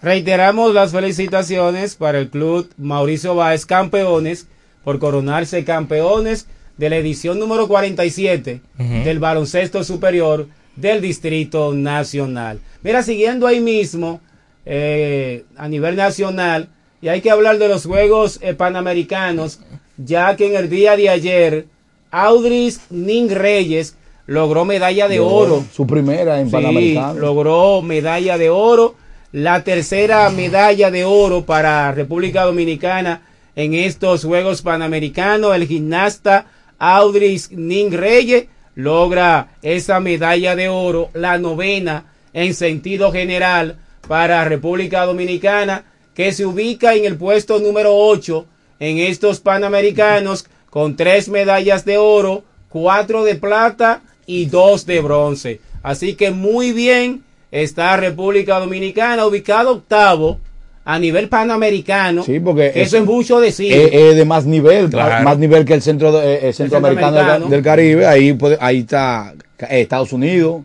Reiteramos las felicitaciones para el club Mauricio Báez, campeones, por coronarse campeones de la edición número 47 Ujú. del baloncesto superior del Distrito Nacional. Mira, siguiendo ahí mismo, eh, a nivel nacional, y hay que hablar de los Juegos eh, Panamericanos, ya que en el día de ayer, Audris Ning Reyes logró medalla de oro. Su primera en Sí, Panamericano. logró medalla de oro, la tercera medalla de oro para República Dominicana en estos Juegos Panamericanos. El gimnasta Audris Ning Reyes logra esa medalla de oro, la novena en sentido general para República Dominicana, que se ubica en el puesto número 8 en estos Panamericanos con tres medallas de oro, cuatro de plata y dos de bronce. Así que muy bien está República Dominicana, ubicado octavo a nivel panamericano. Sí, porque que eso es mucho decir. Es, es de más nivel, Claro. más nivel que el centro eh, el centroamericano del, Caribe. Ahí, puede- ahí está Estados Unidos,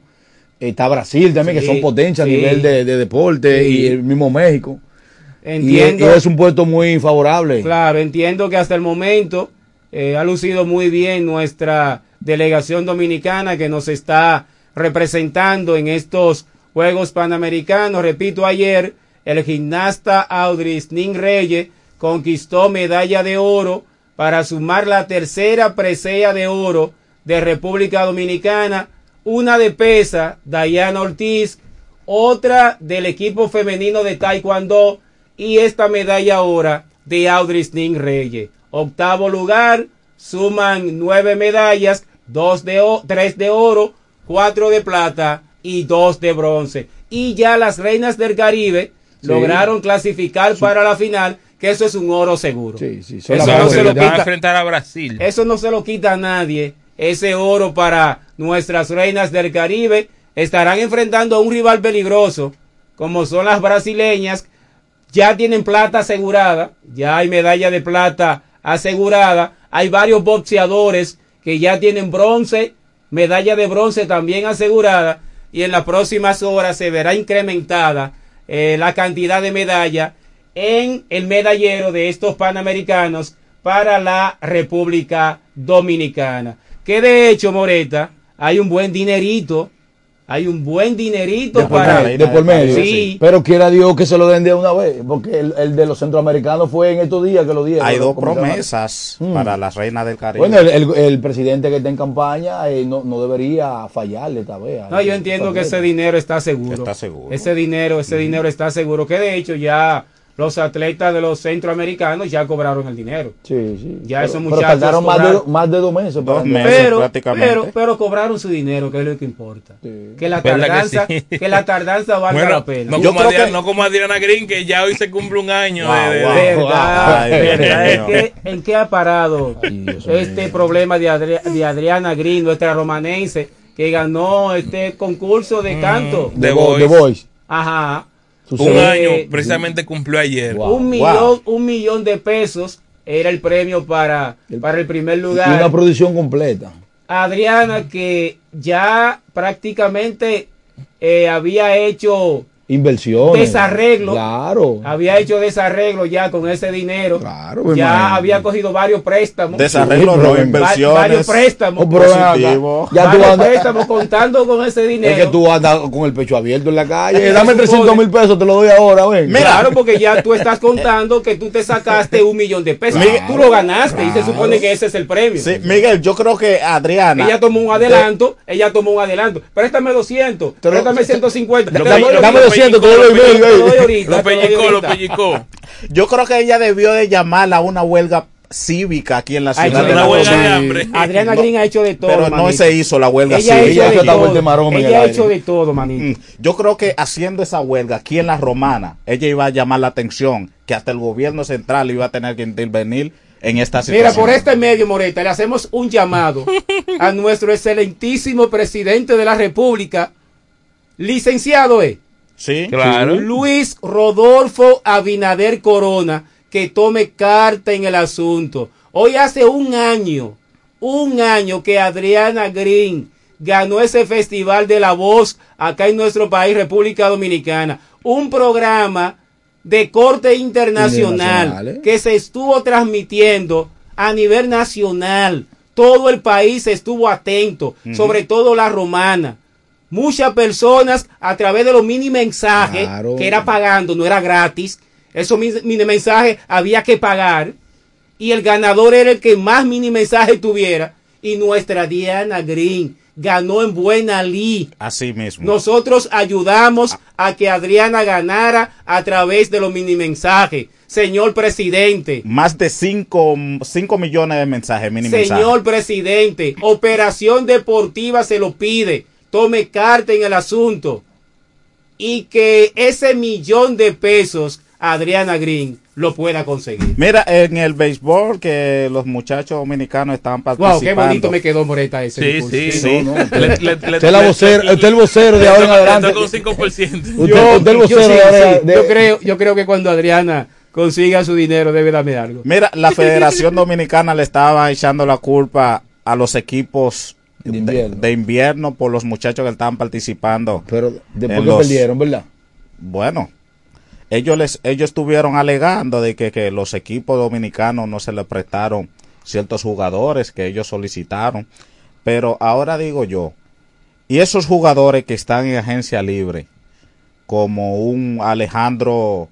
está Brasil también, Sí, que son potencias sí. a nivel de, de deporte, Sí. y el mismo México. Y, Entiendo. y es un puesto muy favorable. Claro, entiendo que hasta el momento eh, ha lucido muy bien nuestra delegación dominicana que nos está representando en estos Juegos Panamericanos. Repito, ayer el gimnasta Audris Nin Reyes conquistó medalla de oro para sumar la tercera presea de oro de República Dominicana, una de pesa, Dayana Ortiz, otra del equipo femenino de Taekwondo y esta medalla ahora de Audrey Ning Reyes. Octavo lugar, suman nueve medallas, dos de o- tres de oro, cuatro de plata y dos de bronce. Y ya las reinas del Caribe Sí. lograron clasificar para la final, que eso es un oro seguro. son Eso no se lo Van a quita. enfrentar a Brasil. Eso no se lo quita a nadie. Ese oro para nuestras reinas del Caribe estarán enfrentando a un rival peligroso, como son las brasileñas. Ya tienen plata asegurada, ya hay medalla de plata asegurada. Hay varios boxeadores que ya tienen bronce, medalla de bronce también asegurada. Y en las próximas horas se verá incrementada eh, la cantidad de medalla en el medallero de estos panamericanos para la República Dominicana. Que de hecho, Moreta, hay un buen dinerito, hay un buen dinerito De para... medio, de por medio. Sí, Pero quiera Dios que se lo den de una vez, porque el, el de los centroamericanos fue en estos días que lo dieron. Hay dos promesas Mm. para las reinas del Caribe. Bueno, el, el- el presidente que está en campaña eh, no, no debería fallarle esta vez. No, yo entiendo que ese dinero está seguro. Está seguro. Ese dinero, ese dinero está seguro. Que de hecho ya los atletas de los centroamericanos ya cobraron el dinero. Sí, sí. Ya Pero- esos pero muchachos tardaron más de, más de dos meses. para- pero, pero, pero cobraron su dinero, que es lo que importa. Que la ¿Verdad que tardanza, sí? que, la tardanza valga Bueno, la pena. no, como Adriana, no como Adriana Green, que ya hoy se cumple un año Wow, de, de- wow, de- verdad, verdad. Que, ¿En qué ha parado este problema de, Adri- de Adriana Green, nuestra romanense, que ganó este concurso de canto? The Voice. The Voice. Ajá. Un año precisamente cumplió ayer. un millón, un millón de pesos era el premio para, para el primer Y lugar. una producción completa. Adriana que ya prácticamente eh, había hecho Inversiones. desarreglo. Claro. Había hecho desarreglo ya con ese dinero. pues, ya imagínate. había cogido varios préstamos. Desarreglo, Sí, no, inversiones. Va- varios préstamos. Oh, Positivo. Ya tú varios andas, préstamos contando con ese dinero. es que tú andas con el pecho abierto en la calle. Dame supone- 300 mil pesos, te lo doy ahora, ven. Claro, porque ya tú estás contando que tú te sacaste un millón de pesos. Miguel- tú lo ganaste y se Claro. supone que ese es el premio. Sí, Miguel, yo creo que Adriana. Ella tomó un adelanto, ella tomó un adelanto. Préstame 200, préstame 150. Lo te doy pe- ahorita. dame 200, te doy Te medio ahí. doy ahorita, Lo pellizcó, lo ahorita. Yo creo que ella debió de llamarla a una huelga cívica aquí en la Ha ciudad hecho de la. Adriana No, Green ha hecho de todo. Pero no se hizo la huelga Ella ha cívica. hecho de todo. Ella ha hecho de todo, manito. Mm, Yo creo que haciendo esa huelga aquí en la Romana, ella iba a llamar la atención que hasta el gobierno central iba a tener que intervenir en esta situación. Mira, por este medio, Moreta, le hacemos un llamado a nuestro excelentísimo presidente de la República, licenciado, ¿eh? Sí, Claro. Luis Rodolfo Abinader Corona, que tome carta en el asunto. Hoy hace un año, un año que Adriana Green ganó ese Festival de la Voz acá en nuestro país, República Dominicana. Un programa de corte internacional Internacional, ¿eh? que se estuvo transmitiendo a nivel nacional. Todo el país estuvo atento, sobre todo la romana. Muchas personas a través de los mini mensajes, Claro. que era pagando, no era gratis. Esos mi- mini mensajes había que pagar. Y el ganador era el que más mini mensajes tuviera. Y nuestra Diana Green ganó en buena ley. Así mismo. Nosotros ayudamos a que Adriana ganara a través de los mini mensajes. Señor presidente, Más de 5 millones de mensajes, mini mensajes. señor presidente, Operación Deportiva se lo pide. Tome carta en el asunto. Y que ese millón de pesos Adriana Green lo pueda conseguir. Mira, en el béisbol que los muchachos dominicanos están participando. Wow, qué bonito me quedó Moreta ese. Sí, discurso. sí. Sí. No, no, le- le- le- Usted es la vocera- le- usted el vocero de ahora en adelante. un 5%. Usted- Yo, usted el vocero yo sí, de ahora sí. de- Yo creo, yo creo que cuando Adriana consiga su dinero debe darme algo. Mira, la Federación Dominicana le estaba echando la culpa a los equipos de de invierno, por los muchachos que estaban participando. Pero después que los- perdieron, ¿verdad? Bueno, ellos les ellos estuvieron alegando de que, que los equipos dominicanos no se les prestaron ciertos jugadores que ellos solicitaron. Pero ahora digo yo, y esos jugadores que están en agencia libre, como un Alejandro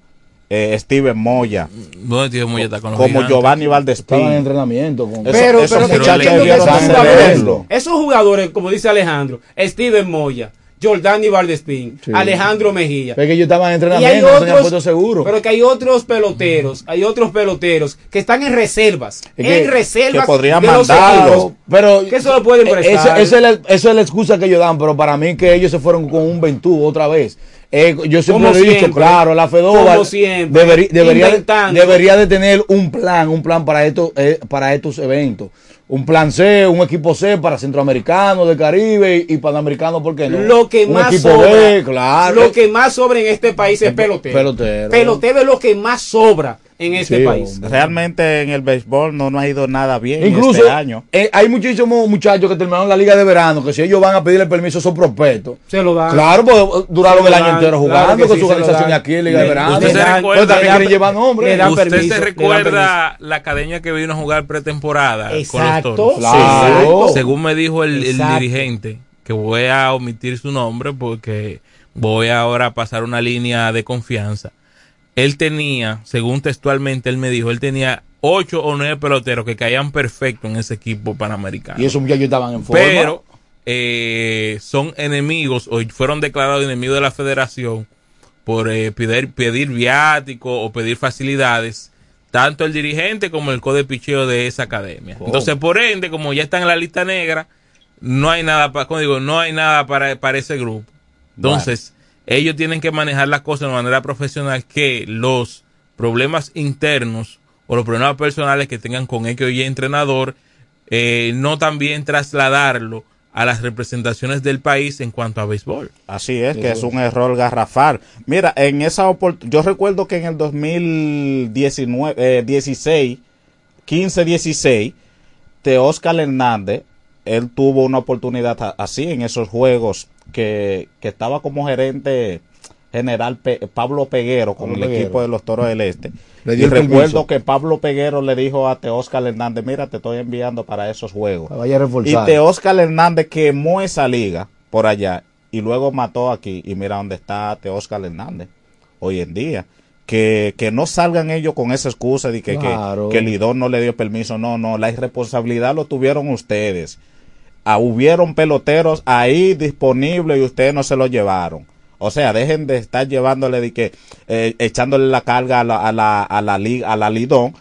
eh, Steven Moya, ¿Dónde Steven Moya está con los como gigantes? Giovanni en Valdespín. entrenamiento. Con... Eso- Pero, esos pero jugadores, verlo. esos jugadores, como dice Alejandro, Steven Moya, Jordani Valdespín, Sí. Alejandro Mejía. Es que ellos estaban en entrenamiento, no se habían otros, puesto seguro. pero que hay otros peloteros, hay otros peloteros que están en reservas, Es que- en reservas que podrían mandarlo. Pero que eso lo pueden prestar. esa es la, esa es la excusa que ellos dan, pero para mí que ellos se fueron con un ventú otra vez. Eh, yo siempre lo he dicho, claro, la Fedova debería, debería, debería de tener un plan, un plan para estos, eh, para estos eventos. Un plan C, un equipo C para centroamericanos, de Caribe y, y panamericanos, ¿por qué no? Lo que un más equipo sobra, B, claro. lo que más sobra en este país es pelotero. pelotero. Pelotero es lo que más sobra en este Sí, país. Realmente en el béisbol no nos ha ido nada bien Incluso este año. eh, hay muchísimos muchachos que terminaron la liga de verano, que si ellos van a pedirle permiso, son prospectos. Se lo dan. Claro, pues duraron Se el año dan, entero claro jugando que con sí, su organización aquí en Liga de Verano. Usted se recuerda, también quieren llevar nombre. le dan Usted permiso, se recuerda la academia que vino a jugar pretemporada Exacto, con los toros. claro. Según me dijo el, el dirigente, que voy a omitir su nombre porque voy ahora a pasar una línea de confianza. Él tenía, según textualmente él me dijo, él tenía ocho o nueve peloteros que caían perfecto en ese equipo panamericano. Y esos muchachos estaban en forma. Pero eh, son enemigos o fueron declarados enemigos de la federación por eh, pedir, pedir viático o pedir facilidades, tanto el dirigente como el code picheo de esa academia. Entonces, por ende, como ya están en la lista negra, no hay nada para, como digo, no hay nada para, para ese grupo. Entonces, ellos tienen que manejar las cosas de manera profesional que los problemas internos o los problemas personales que tengan con X o Y entrenador, eh, no también trasladarlo a las representaciones del país en cuanto a béisbol. Así es, que es un error garrafal. Mira, en esa oportunidad, yo recuerdo que en el 2019, eh, 16, 15, 16, Teóscar Hernández, él tuvo una oportunidad así en esos juegos que, que estaba como gerente general Pe- Pablo Peguero con Pablo el Peguero. equipo de los Toros del Este. Le Y dio recuerdo permiso. que Pablo Peguero le dijo a Teóscar Hernández, mira, te estoy enviando para esos juegos. Vaya Y. Teóscar Hernández quemó esa liga por allá y luego mató aquí. Y mira dónde está Teóscar Hernández hoy en día. Que, que no salgan ellos con esa excusa de que, que- Claro. que, el Lidón no le dio permiso. No, no, la irresponsabilidad lo tuvieron ustedes. Ah, hubieron peloteros ahí disponibles y ustedes no se lo llevaron. O sea, dejen de estar llevándole de que eh, echándole la carga a la, a la, a la, a la Lidón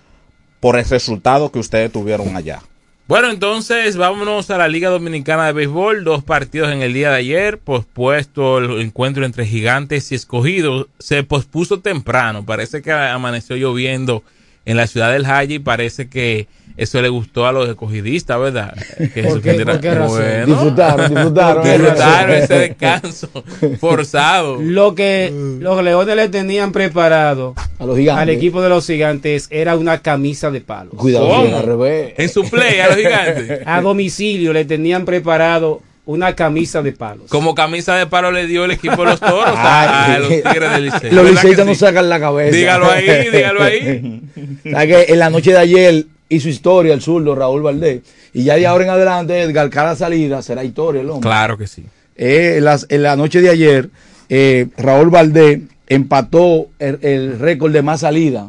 por el resultado que ustedes tuvieron allá. Bueno, entonces vámonos a la Liga Dominicana de Béisbol. Dos partidos en el día de ayer. Pospuesto el encuentro entre Gigantes y Escogidos. Se pospuso temprano. Parece que amaneció lloviendo en la ciudad del Jaya y parece que eso le gustó a los escogidistas, ¿verdad? Que ¿Por qué? ¿Por qué razón? Bueno, Disfrutaron, disfrutaron. disfrutaron ese descanso forzado. Lo que los leones le tenían preparado A los gigantes. al equipo de los gigantes era una camisa de palos. Cuidado, al revés. En su play a los gigantes. A domicilio le tenían preparado una camisa de palos. Como camisa de palo le dio el equipo de los toros a, a los Tigres del Licey. Los ¿Verdad liceístas no sí? sacan la cabeza. Dígalo ahí, dígalo ahí. ¿Sabes que en la noche de ayer hizo historia el zurdo Raúl Valdés? Y ya de ahora en adelante, Edgar, cada salida será historia el hombre. Claro que sí. Eh, en, las- en la noche de ayer, eh, Raúl Valdés empató el, el récord de más salida.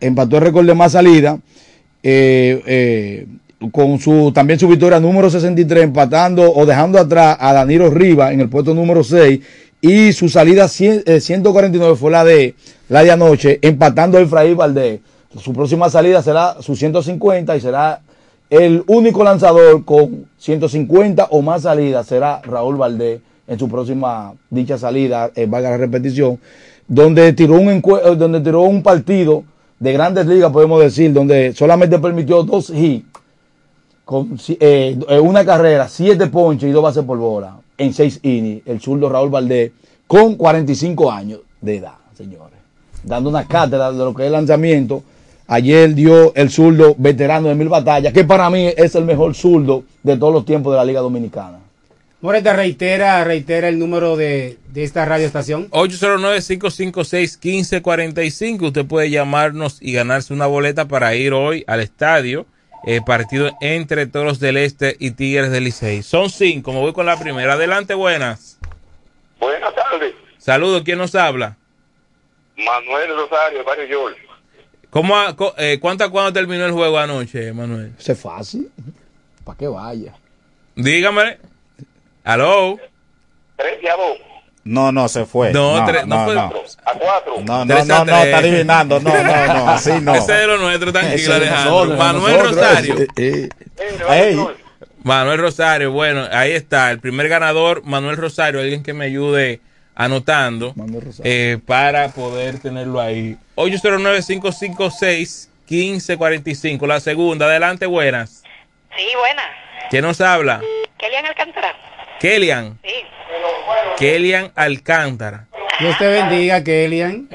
Empató el récord de más salida. eh, eh, con su también su victoria número 63, empatando o dejando atrás a Danilo Rivas en el puesto número 6. Y su salida 100, eh, 149 fue la de la de anoche, empatando a Efraín Valdés. Su próxima salida será su 150 y será el único lanzador con 150 o más salidas será Raúl Valdés en su próxima dicha salida, eh, valga la repetición, donde tiró un eh, donde tiró un partido de grandes ligas, podemos decir, donde solamente permitió dos hits con eh, una carrera, siete ponches y dos bases por bola en seis innings, el zurdo Raúl Valdés, con 45 años de edad, señores. Dando una cátedra de lo que es el lanzamiento. Ayer dio el zurdo veterano de mil batallas, que para mí es el mejor zurdo de todos los tiempos de la Liga Dominicana. Moreta reitera, reitera el número de, de esta radioestación. 809-556-1545. Usted puede llamarnos y ganarse una boleta para ir hoy al estadio. eh, partido entre Toros del Este y Tigres del Licey. Son cinco. Me voy con la primera. Adelante, buenas. Buenas tardes. Saludos. ¿Quién nos habla? Manuel Rosario, de Barrio George. ¿Cómo, a- co- eh, ¿Cuánto a cuándo terminó el juego anoche, Manuel? Eso es fácil. Para que vaya. Dígame. Aló. 13 a 2. No, no, se fue. No, no, tres- no no, fue- no. A 4. No, no, Tres no, no, tres. está adivinando. No, no, no, así no. Ese es lo nuestro, tranquilo, Alejandro. nosotros, Manuel nosotros, Rosario. ese, Ey, Manuel Rosario, bueno, ahí está. El primer ganador, Manuel Rosario, alguien que me ayude anotando eh, para poder tenerlo ahí. 809-556-1545. La segunda, adelante, buenas. Sí, buena. ¿Quién nos habla? Kelian Alcántara. Kelian. Sí. Kelian Alcántara. Dios te bendiga, Kelian.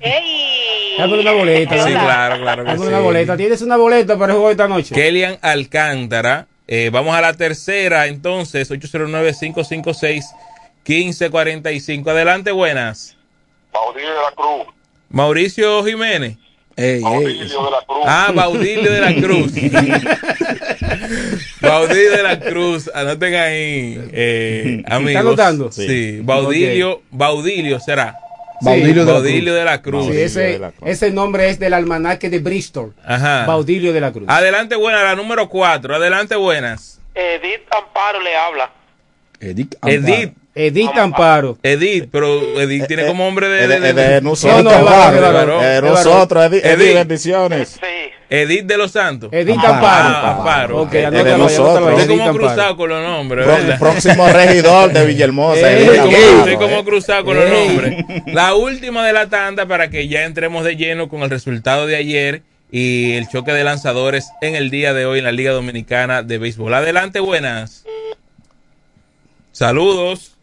¡Ey! Dame una boleta. Sí, claro, claro que Dame sí. una boleta. ¿Tienes una boleta para el juego de esta noche? Kelian Alcántara. Eh, vamos a la tercera, entonces, 809-556-1545. Adelante, buenas. Baudilio de la Cruz. Mauricio Jiménez. Baudilio de la Cruz. Ah, Baudilio de la Cruz. Baudilio de la Cruz. Anoten ahí, eh, amigos. anotando? Sí. Sí. Baudilio, Baudilio será. Baudilio de la Baudilio de la Cruz. Sí, ese, ese nombre es del almanaque de Bristol. Ajá. Baudilio de la Cruz. Adelante, buena, la número 4. Adelante, buenas. Edith Amparo le habla. Edith Edith. Edith Amparo. Edith, pero Edith tiene como hombre de... Eh, de- de, de- de nosotros, No, no. Edith, Edith, bendiciones. Edith de los Santos. Edith Amparo. Amparo. Ah, Amparo. Ok, Es de nosotros. Estoy como cruzado con los nombres, próximo regidor de Villahermosa. Estoy como eh. cruzado con los nombres. La última de la tanda para que ya entremos de lleno con el resultado de ayer y el choque de lanzadores en el día de hoy en la Liga Dominicana de Béisbol. Adelante, buenas. Saludos.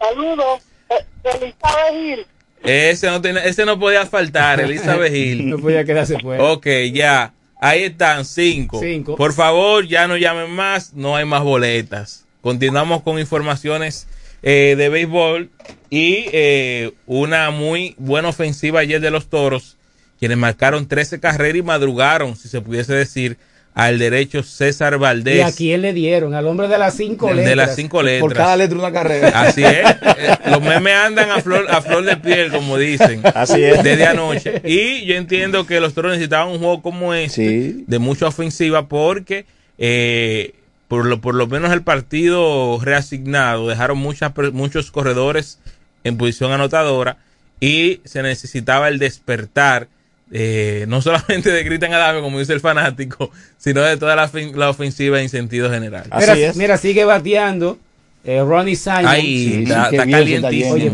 Saludos. Eh, Elizabeth Gil. Ese no, tiene, ese no podía faltar, Elizabeth Gil. No podía quedarse fuera. Ok, ya. Ahí están, cinco. Cinco. Por favor, ya no llamen más, no hay más boletas. Continuamos con informaciones eh, de béisbol y eh, una muy buena ofensiva ayer de los Toros, quienes marcaron 13 carreras y madrugaron, si se pudiese decir, al derecho César Valdés. ¿Y a quién le dieron? Al hombre de las cinco De- de letras. las cinco letras. Por cada letra una carrera. Así es. Eh, Los memes andan a flor, a flor de piel, como dicen. Así es. Desde anoche. Y yo entiendo que los toros necesitaban un juego como este, de mucha ofensiva, porque eh, por, lo, por lo menos el partido reasignado dejaron muchas, muchos corredores en posición anotadora y se necesitaba el despertar. Eh, no solamente de Gritan Adame, como dice el fanático, sino de toda la, la ofensiva en sentido general. Mira, mira, sigue bateando eh, Ronnie Simon. Ahí, está- está calientísimo. Oye,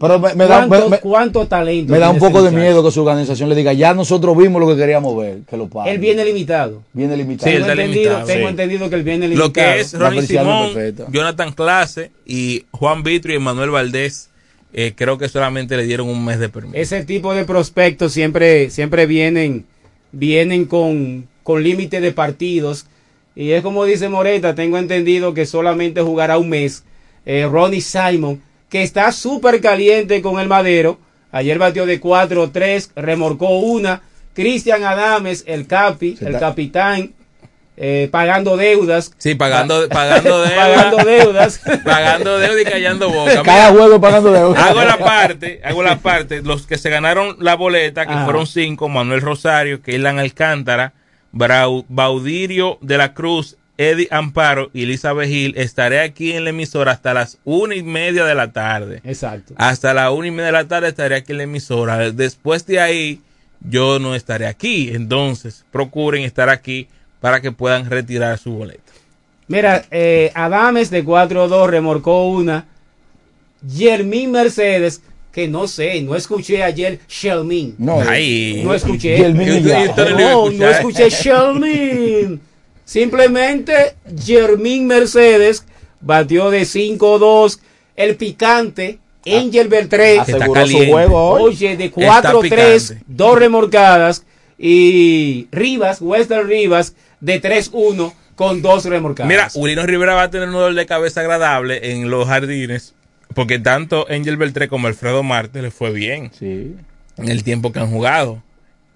pero me, me da, me, ¿cuánto, me- cuánto talento me da un poco de miedo que su organización le diga, ya nosotros vimos lo que queríamos ver, que lo paguen. Él viene limitado. Viene limitado. Sí, él tengo está entendido, limitado, tengo sí. entendido que él viene limitado. Lo que es Ronnie Simón. Jonathan Clase y Juan Vitrio y Manuel Valdés, eh, creo que solamente le dieron un mes de permiso. Ese tipo de prospectos siempre, siempre vienen, vienen con, con límite de partidos. Y es como dice Moreta, tengo entendido que solamente jugará un mes. Eh, Ronnie Simon, que está súper caliente con el madero. Ayer batió de 4-3, remorcó una. Cristian Adames, el capi, el está- capitán, eh, pagando deudas. Sí, pagando, pagando deuda. Pagando deudas. pagando deuda y callando boca. Cada Mira, juego pagando deuda. Hago la parte, hago la parte. Los que se ganaron la boleta, que Ajá. fueron cinco, Manuel Rosario, Keilan Alcántara, Brau- Baudirio de la Cruz, Eddie Amparo y Elizabeth Gil, estaré aquí en la emisora hasta las una y media de la tarde. Exacto. Hasta la una y media de la tarde estaré aquí en la emisora. Después de ahí, yo no estaré aquí. Entonces, procuren estar aquí para que puedan retirar su boleta. Mira, eh, Adames de 4-2 remorcó una. Yermín Mercedes, que no sé, no escuché ayer Shelmin. No, Ay. no escuché. No No, escuché Shelmin. Simplemente Yermín Mercedes batió de 5-2. El picante, Angel Beltré. Está Aseguró su juego hoy. Oye, de Está 4-3, picante. dos remorcadas. Y Rivas, Western Rivas, de 3-1 con dos remorcadas. Mira, Ulino Rivera va a tener un dolor de cabeza agradable en los jardines, porque tanto Angel Beltré como Alfredo Marte le fue bien Sí. en el tiempo que han jugado,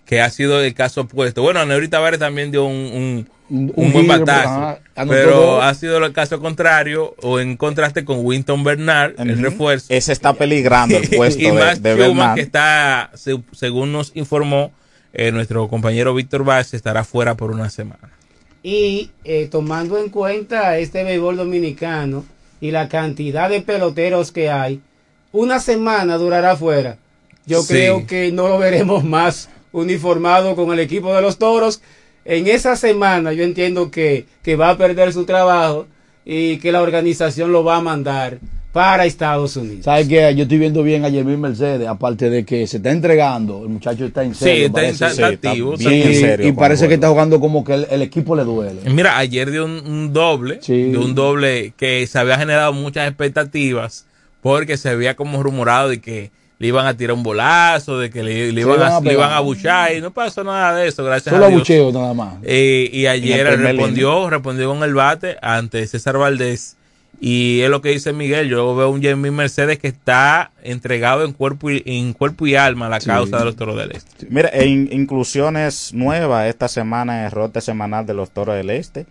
que ha sido el caso opuesto. Bueno, Neurita Tavares también dio un, un, Un, un buen giro, batazo. Pero ha sido el caso contrario o en contraste con Winston Bernard, el Ujú. refuerzo. Ese está peligrando el puesto y de, Max de Bernard. que está, se- según nos informó eh, nuestro compañero Víctor Vázquez, estará fuera por una semana. Y eh, tomando en cuenta este béisbol dominicano y la cantidad de peloteros que hay, una semana durará fuera. Yo Sí. creo que no lo veremos más uniformado con el equipo de los toros. En esa semana yo entiendo que, que va a perder su trabajo y que la organización lo va a mandar para Estados Unidos. ¿Sabes qué? Yo estoy viendo bien a Jermín Mercedes, aparte de que se está entregando, el muchacho está en Sí, serio. está- parece. está- Sí, está activo, está bien serio Y parece que está jugando como que el, el equipo le duele. Mira, ayer dio un, un doble, de un doble que se había generado muchas expectativas porque se había como rumorado de que le iban a tirar un bolazo, de que le, iban, iban a, a le iban a pegar. abuchar y no pasó nada de eso, gracias Solo a Dios. abucheo nada más. Eh, y ayer En respondió, respondió con el bate ante César Valdés. Y es lo que dice Miguel. Yo veo un Jamie Mercedes que está entregado en cuerpo y, en cuerpo y alma a la Sí. causa de los toros del este. Mira, e in- inclusiones nuevas esta semana en el rote semanal de los Toros del Este.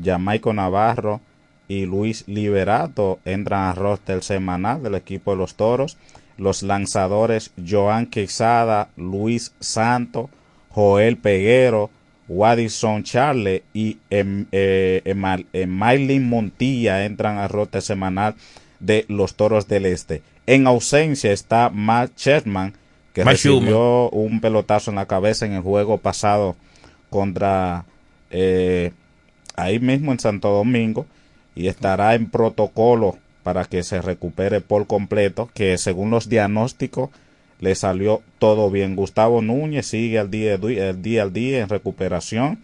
Jamaico Navarro y Luis Liberato entran al roster semanal del equipo de los Toros. Los lanzadores Joan Quezada, Luis Santo, Joel Peguero, Wadison Charle y em, eh, Emailin Montilla entran al rote semanal de los Toros del Este. En ausencia está Matt Sherman, que Matt recibió un pelotazo en la cabeza en el juego pasado contra eh, ahí mismo en Santo Domingo y estará en protocolo para que se recupere por completo, que según los diagnósticos le salió todo bien. Gustavo Núñez sigue al día, el día al día en recuperación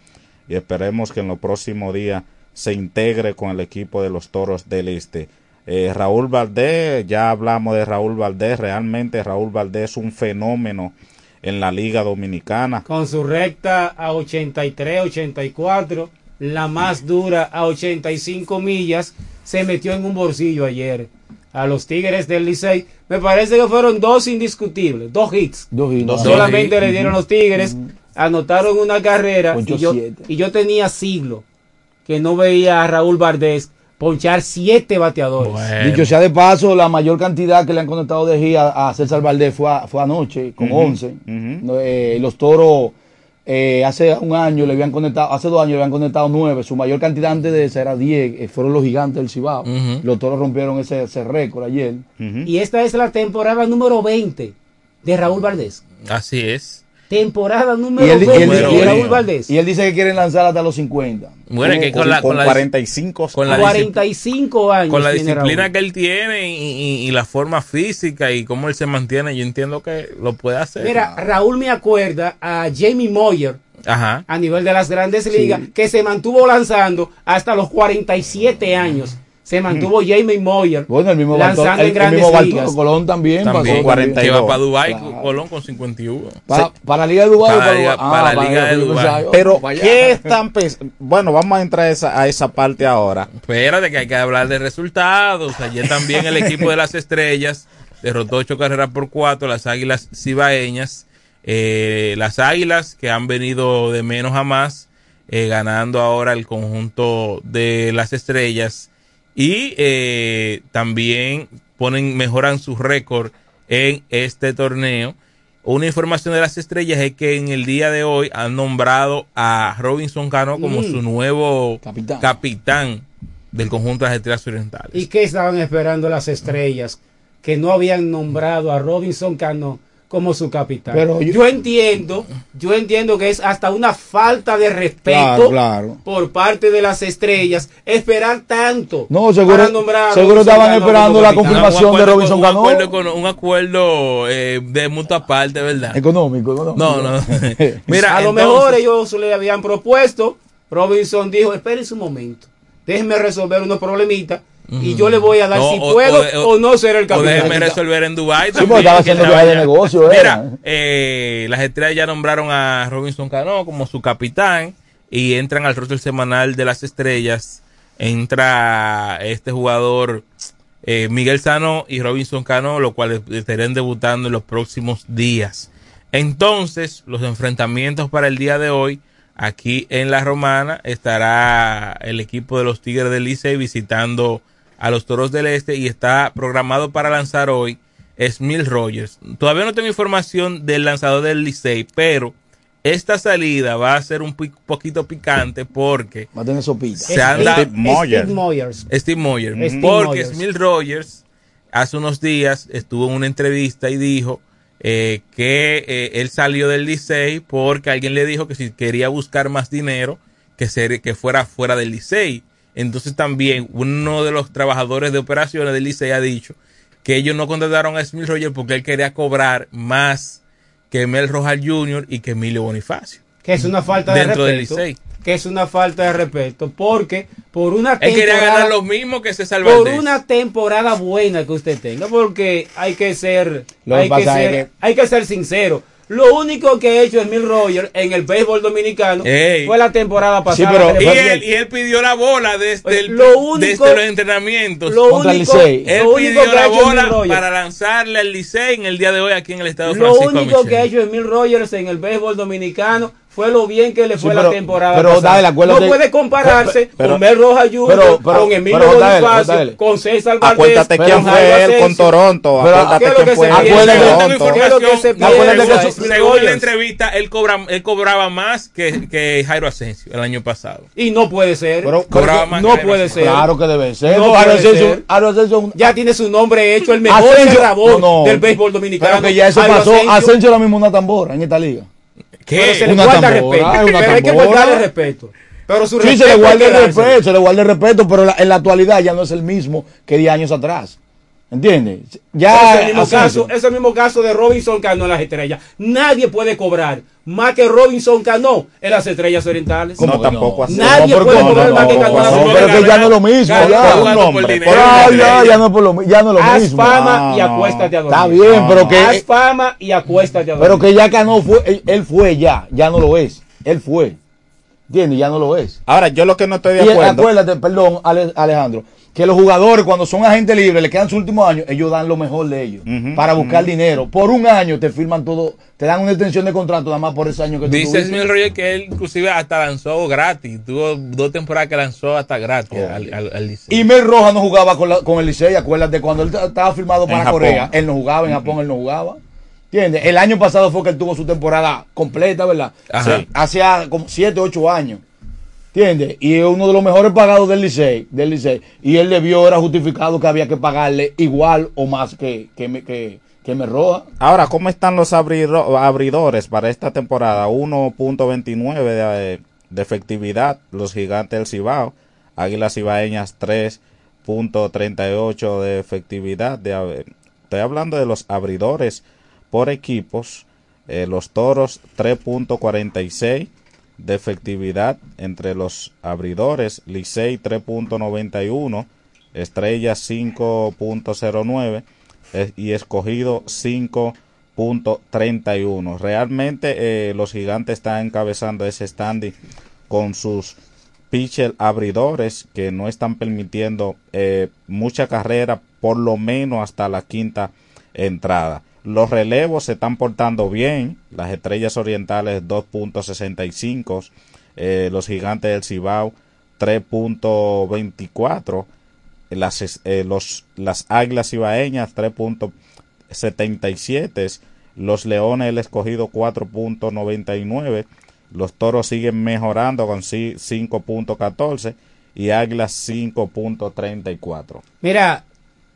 y esperemos que en los próximos días se integre con el equipo de los Toros del Este. Eh, Raúl Valdés, ya hablamos de Raúl Valdés, realmente Raúl Valdés es un fenómeno en la Liga Dominicana. Con su recta a 83, 84, la más dura a 85 millas, se metió en un bolsillo ayer a los Tigres del Licey. Me parece que fueron dos indiscutibles, dos hits. Dos hits. Dos Solamente hits. le dieron los Tigres, anotaron una carrera y yo, siete. y yo tenía siglo que no veía a Raúl Valdés ponchar siete bateadores. Dicho sea de paso, la mayor cantidad que le han conectado de gira a César Valdés fue, a- fue anoche, con Ujú, 11. No, eh, los toros eh, hace un año le habían conectado, hace dos años le habían conectado 9. Su mayor cantidad antes de esa era 10. eh, fueron los gigantes del Cibao. Ujú. Los toros rompieron ese, ese récord ayer. Y esta es la temporada número 20 de Raúl Valdés. Así es. Temporada número él, y 20 él- de y él- Raúl Valdés. y él dice que quieren lanzar hasta los 50. Bueno, es que con, la, con la- 45 con la 45 años. con la disciplina que él tiene y, y- y la forma física y cómo él se mantiene, yo entiendo que lo puede hacer. Mira, Raúl me acuerda a Jamie Moyer Ajá. a nivel de las grandes ligas que se mantuvo lanzando hasta los 47 años. Se mantuvo Jamie Moyer Bueno, el mismo lanzando el, en el grandes mismo ligas. Colón también, También, pasó que va para Dubái, Claro. Colón con 51. Pa- para la Liga de Dubái o Para, para Liga- para Ah, la para Liga la de Liga Dubái. Dubái. Pero, Vaya. ¿qué están Bueno, vamos a entrar a esa, a esa parte ahora. Espérate que hay que hablar de resultados. Ayer también el equipo de las estrellas derrotó ocho carreras por cuatro las águilas cibaeñas. Eh, las águilas que han venido de menos a más, eh, ganando ahora el conjunto de las estrellas. Y eh, también ponen, mejoran su récord en este torneo. Una información de las estrellas es que en el día de hoy han nombrado a Robinson Cano como Mm. su nuevo capitán. del conjunto de las estrellas orientales. ¿Y qué estaban esperando las estrellas? Que no habían nombrado a Robinson Cano como su capitán. Pero yo, yo- entiendo, yo entiendo que es hasta una falta de respeto Claro, claro. por parte de las estrellas esperar tanto. No, seguro, para nombrar seguro estaban esperando la confirmación de Robinson Cano. Un acuerdo, con- un acuerdo eh, de mutua parte, ¿verdad? Económico, económico. No, no. Mira, a lo mejor ellos le habían propuesto. Robinson dijo: Esperen un momento, déjenme resolver unos problemitas y yo le voy a dar No, si o- puedo o- o, no ser el O capitán. déjeme resolver en Dubái. Sí, estaba haciendo viaje de negocio, Mira, era. eh, las estrellas ya nombraron a Robinson Cano como su capitán y entran al roster semanal de las estrellas. Entra este jugador eh, Miguel Sano y Robinson Cano, lo cual estarían debutando en los próximos días. Entonces, los enfrentamientos para el día de hoy, aquí en La Romana estará el equipo de los Tigres del Licey visitando a los Toros del Este y está programado para lanzar hoy Smil Rogers. Todavía no tengo información del lanzador del Licey, pero esta salida va a ser un poquito picante porque Va a tener sopita. se anda Steve Moyer. Steve Moyers. Steve Moyer. Steve porque. Smil Rogers hace unos días estuvo en una entrevista y dijo eh, que eh, él salió del Licey porque alguien le dijo que si quería buscar más dinero que, ser, que fuera fuera del Licey. Entonces también uno de los trabajadores de operaciones del Licey ha dicho que ellos no contrataron a Smil Rogers porque él quería cobrar más que Mel Rojas Jr. y que Emilio Bonifacio. Que es una falta de Dentro del respeto. Licey. Que es una falta de respeto. Porque por una Él quería temporada. ganar lo mismo que César por Valdés. una temporada buena que usted tenga, porque hay que ser, Lo que hay que pasa es ser, que- hay que ser sincero. Lo único que ha hecho Emil Rogers en el béisbol dominicano Ey. fue la temporada pasada. pero- Y él, y él pidió la bola desde, el, lo único- desde los entrenamientos. lo único, Licey. él lo único pidió que la bola para lanzarle al Licey en el día de hoy aquí en el estado de lo Francisco único Michel. que ha hecho Emil Rogers en el béisbol dominicano fue lo bien que le fue Sí, la pero- temporada pero, pasada. Dale, acuérdate- no puede compararse pero- con Mel Rojas Jr., pero- pero- con Emilio Bonifacio, dale. con César Valdés, Acuérdate quién fue él con. Toronto. Pero, Acuérdate ¿qué es lo quién que fue él Según- la entrevista, él, cobra, él cobraba más que, que Jairo Asensio el año pasado. Y no puede ser. Pero- Cobraba más no puede ser. Claro que debe ser. No puede ser. Ya tiene su nombre hecho, el mejor no. del béisbol dominicano. Pero que ya eso pasó. Asensio ahora mismo una tambora en esta liga. Pero se le Una guarda tambora, respeto. una Pero hay que guardarle respeto. Pero su Sí, se le guarda el respeto, se le guarda el respeto, pero la- en la actualidad ya no es el mismo que 10 años atrás. ¿Entiendes? Ya es el mismo caso, es el mismo caso de Robinson Cano en las estrellas. Nadie puede cobrar más que Robinson Cano en las estrellas orientales. No, tampoco así. Nadie No, puede pero- cobrar no, más que no, Cano. en las no, estrellas. pero que ya no es lo mismo, ya. Ah, ya, ya no es lo, ya no es lo Haz mismo. fama y No, no. acuéstate a dormir. Está bien, pero que Haz fama y acuéstate a dormir. pero que ya Cano fue, él, él fue ya, ya no lo es. Él fue. ¿Entiendes? Ya no lo es. Ahora, yo lo que no estoy de Y acuerdo. acuérdate, perdón, Ale- Alejandro, que los jugadores cuando son agentes libres, le quedan su último año, ellos dan lo mejor de ellos para buscar dinero. Por un año te firman todo, te dan una extensión de contrato nada más por ese año que tú Dice. Smith Rogers que él inclusive hasta lanzó gratis. Tuvo dos temporadas que lanzó hasta gratis Oh. al, al, al Licey. Y Mel Rojas no jugaba con, la- con el Licey, acuérdate, cuando él estaba firmado para. Corea, él no jugaba, en Japón él no jugaba. ¿Entiendes? El año pasado fue que él tuvo su temporada completa, ¿verdad? Hacía como 7, 8 años. ¿Entiendes? Y es uno de los mejores pagados del Licey, del Licey. Y él debió, era justificado que había que pagarle igual o más que, que, me- que, Mel Rojas. Ahora, ¿cómo están los abrido- abridores para esta temporada? 1.29 de, de efectividad, los gigantes del Cibao, Águilas Cibaeñas 3.38 de efectividad. Ab- estoy hablando de los abridores por equipos, eh, los Toros 3.46 de efectividad entre los abridores, Licey 3.91, Estrellas 5.09 eh, y escogido 5.31. Realmente eh, los gigantes están encabezando ese standing con sus pitcher abridores que no están permitiendo eh, mucha carrera por lo menos hasta la quinta entrada. Los relevos se están portando bien. Las estrellas orientales 2.65. eh, los gigantes del Cibao 3.24 las, eh, las águilas cibaeñas 3.77, los leones el escogido 4.99, los toros siguen mejorando con ci- 5.14 y águilas 5.34. Mira,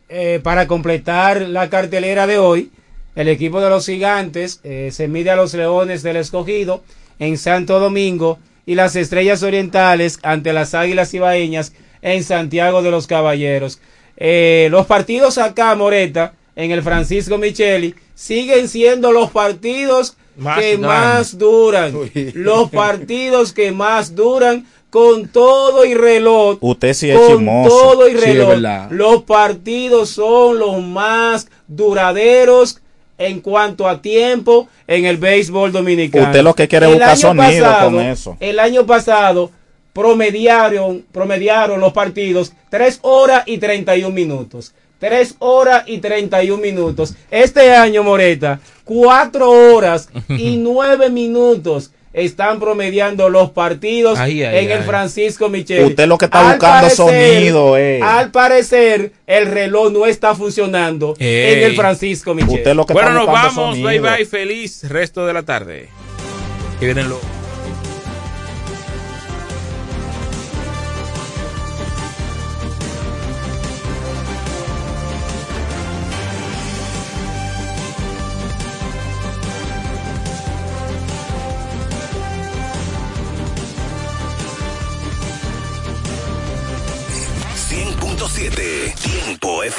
eh, para completar la cartelera de hoy, el equipo de los gigantes eh, se mide a los leones del escogido en Santo Domingo y las estrellas orientales ante las águilas ibaeñas en Santiago de los Caballeros. Eh, los partidos acá, Moreta, en el Francisco Micheli, siguen siendo los partidos Más que duran. más duran. Los partidos que más duran con todo y reloj. Usted sí es con chismoso. todo y reloj. los partidos son los más duraderos en cuanto a tiempo en el béisbol dominicano. Usted lo que quiere El buscar sonido pasado- con eso. El año pasado promediaron, promediaron los partidos 3 horas y 31 minutos. 3 horas y 31 minutos. Este año, Moreta, 4 horas y 9 minutos. Están promediando los partidos Ay, ay, en el. Francisco Michel. Usted lo que está Al buscando sonido, eh. Al parecer, el reloj no está funcionando en el Francisco Michel. bueno, nos vamos. Bye bye. Feliz resto de la tarde. Que vienen los.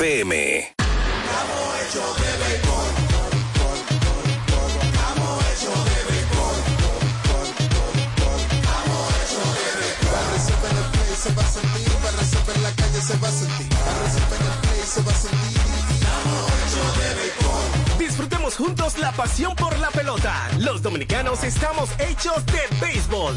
FM. Disfrutemos juntos la pasión por la pelota. Los dominicanos estamos hechos de béisbol.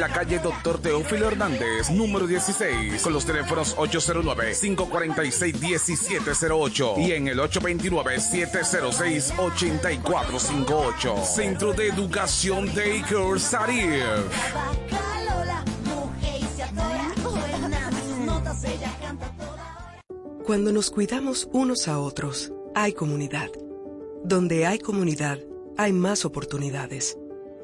la calle Doctor Teófilo Hernández, número 16, con los teléfonos 809-546-1708 y en el 829-706-8458. Centro de Educación Daycare Sarif. Cuando nos cuidamos unos a otros, hay comunidad. Donde hay comunidad, hay más oportunidades.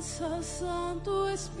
Santo Espíritu.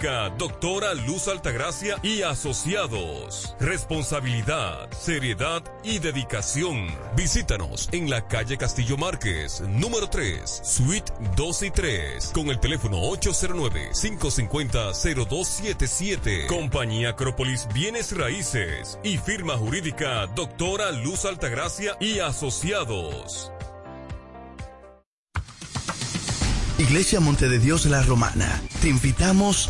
Doctora Luz Altagracia y Asociados. Responsabilidad, seriedad y dedicación. Visítanos en la calle Castillo Márquez, número 3, suite 2 y 3, con el teléfono 809-550-0277. Compañía Acrópolis Bienes Raíces y firma jurídica Doctora Luz Altagracia y Asociados. Iglesia Monte de Dios La Romana. Te invitamos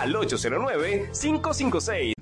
al 809 556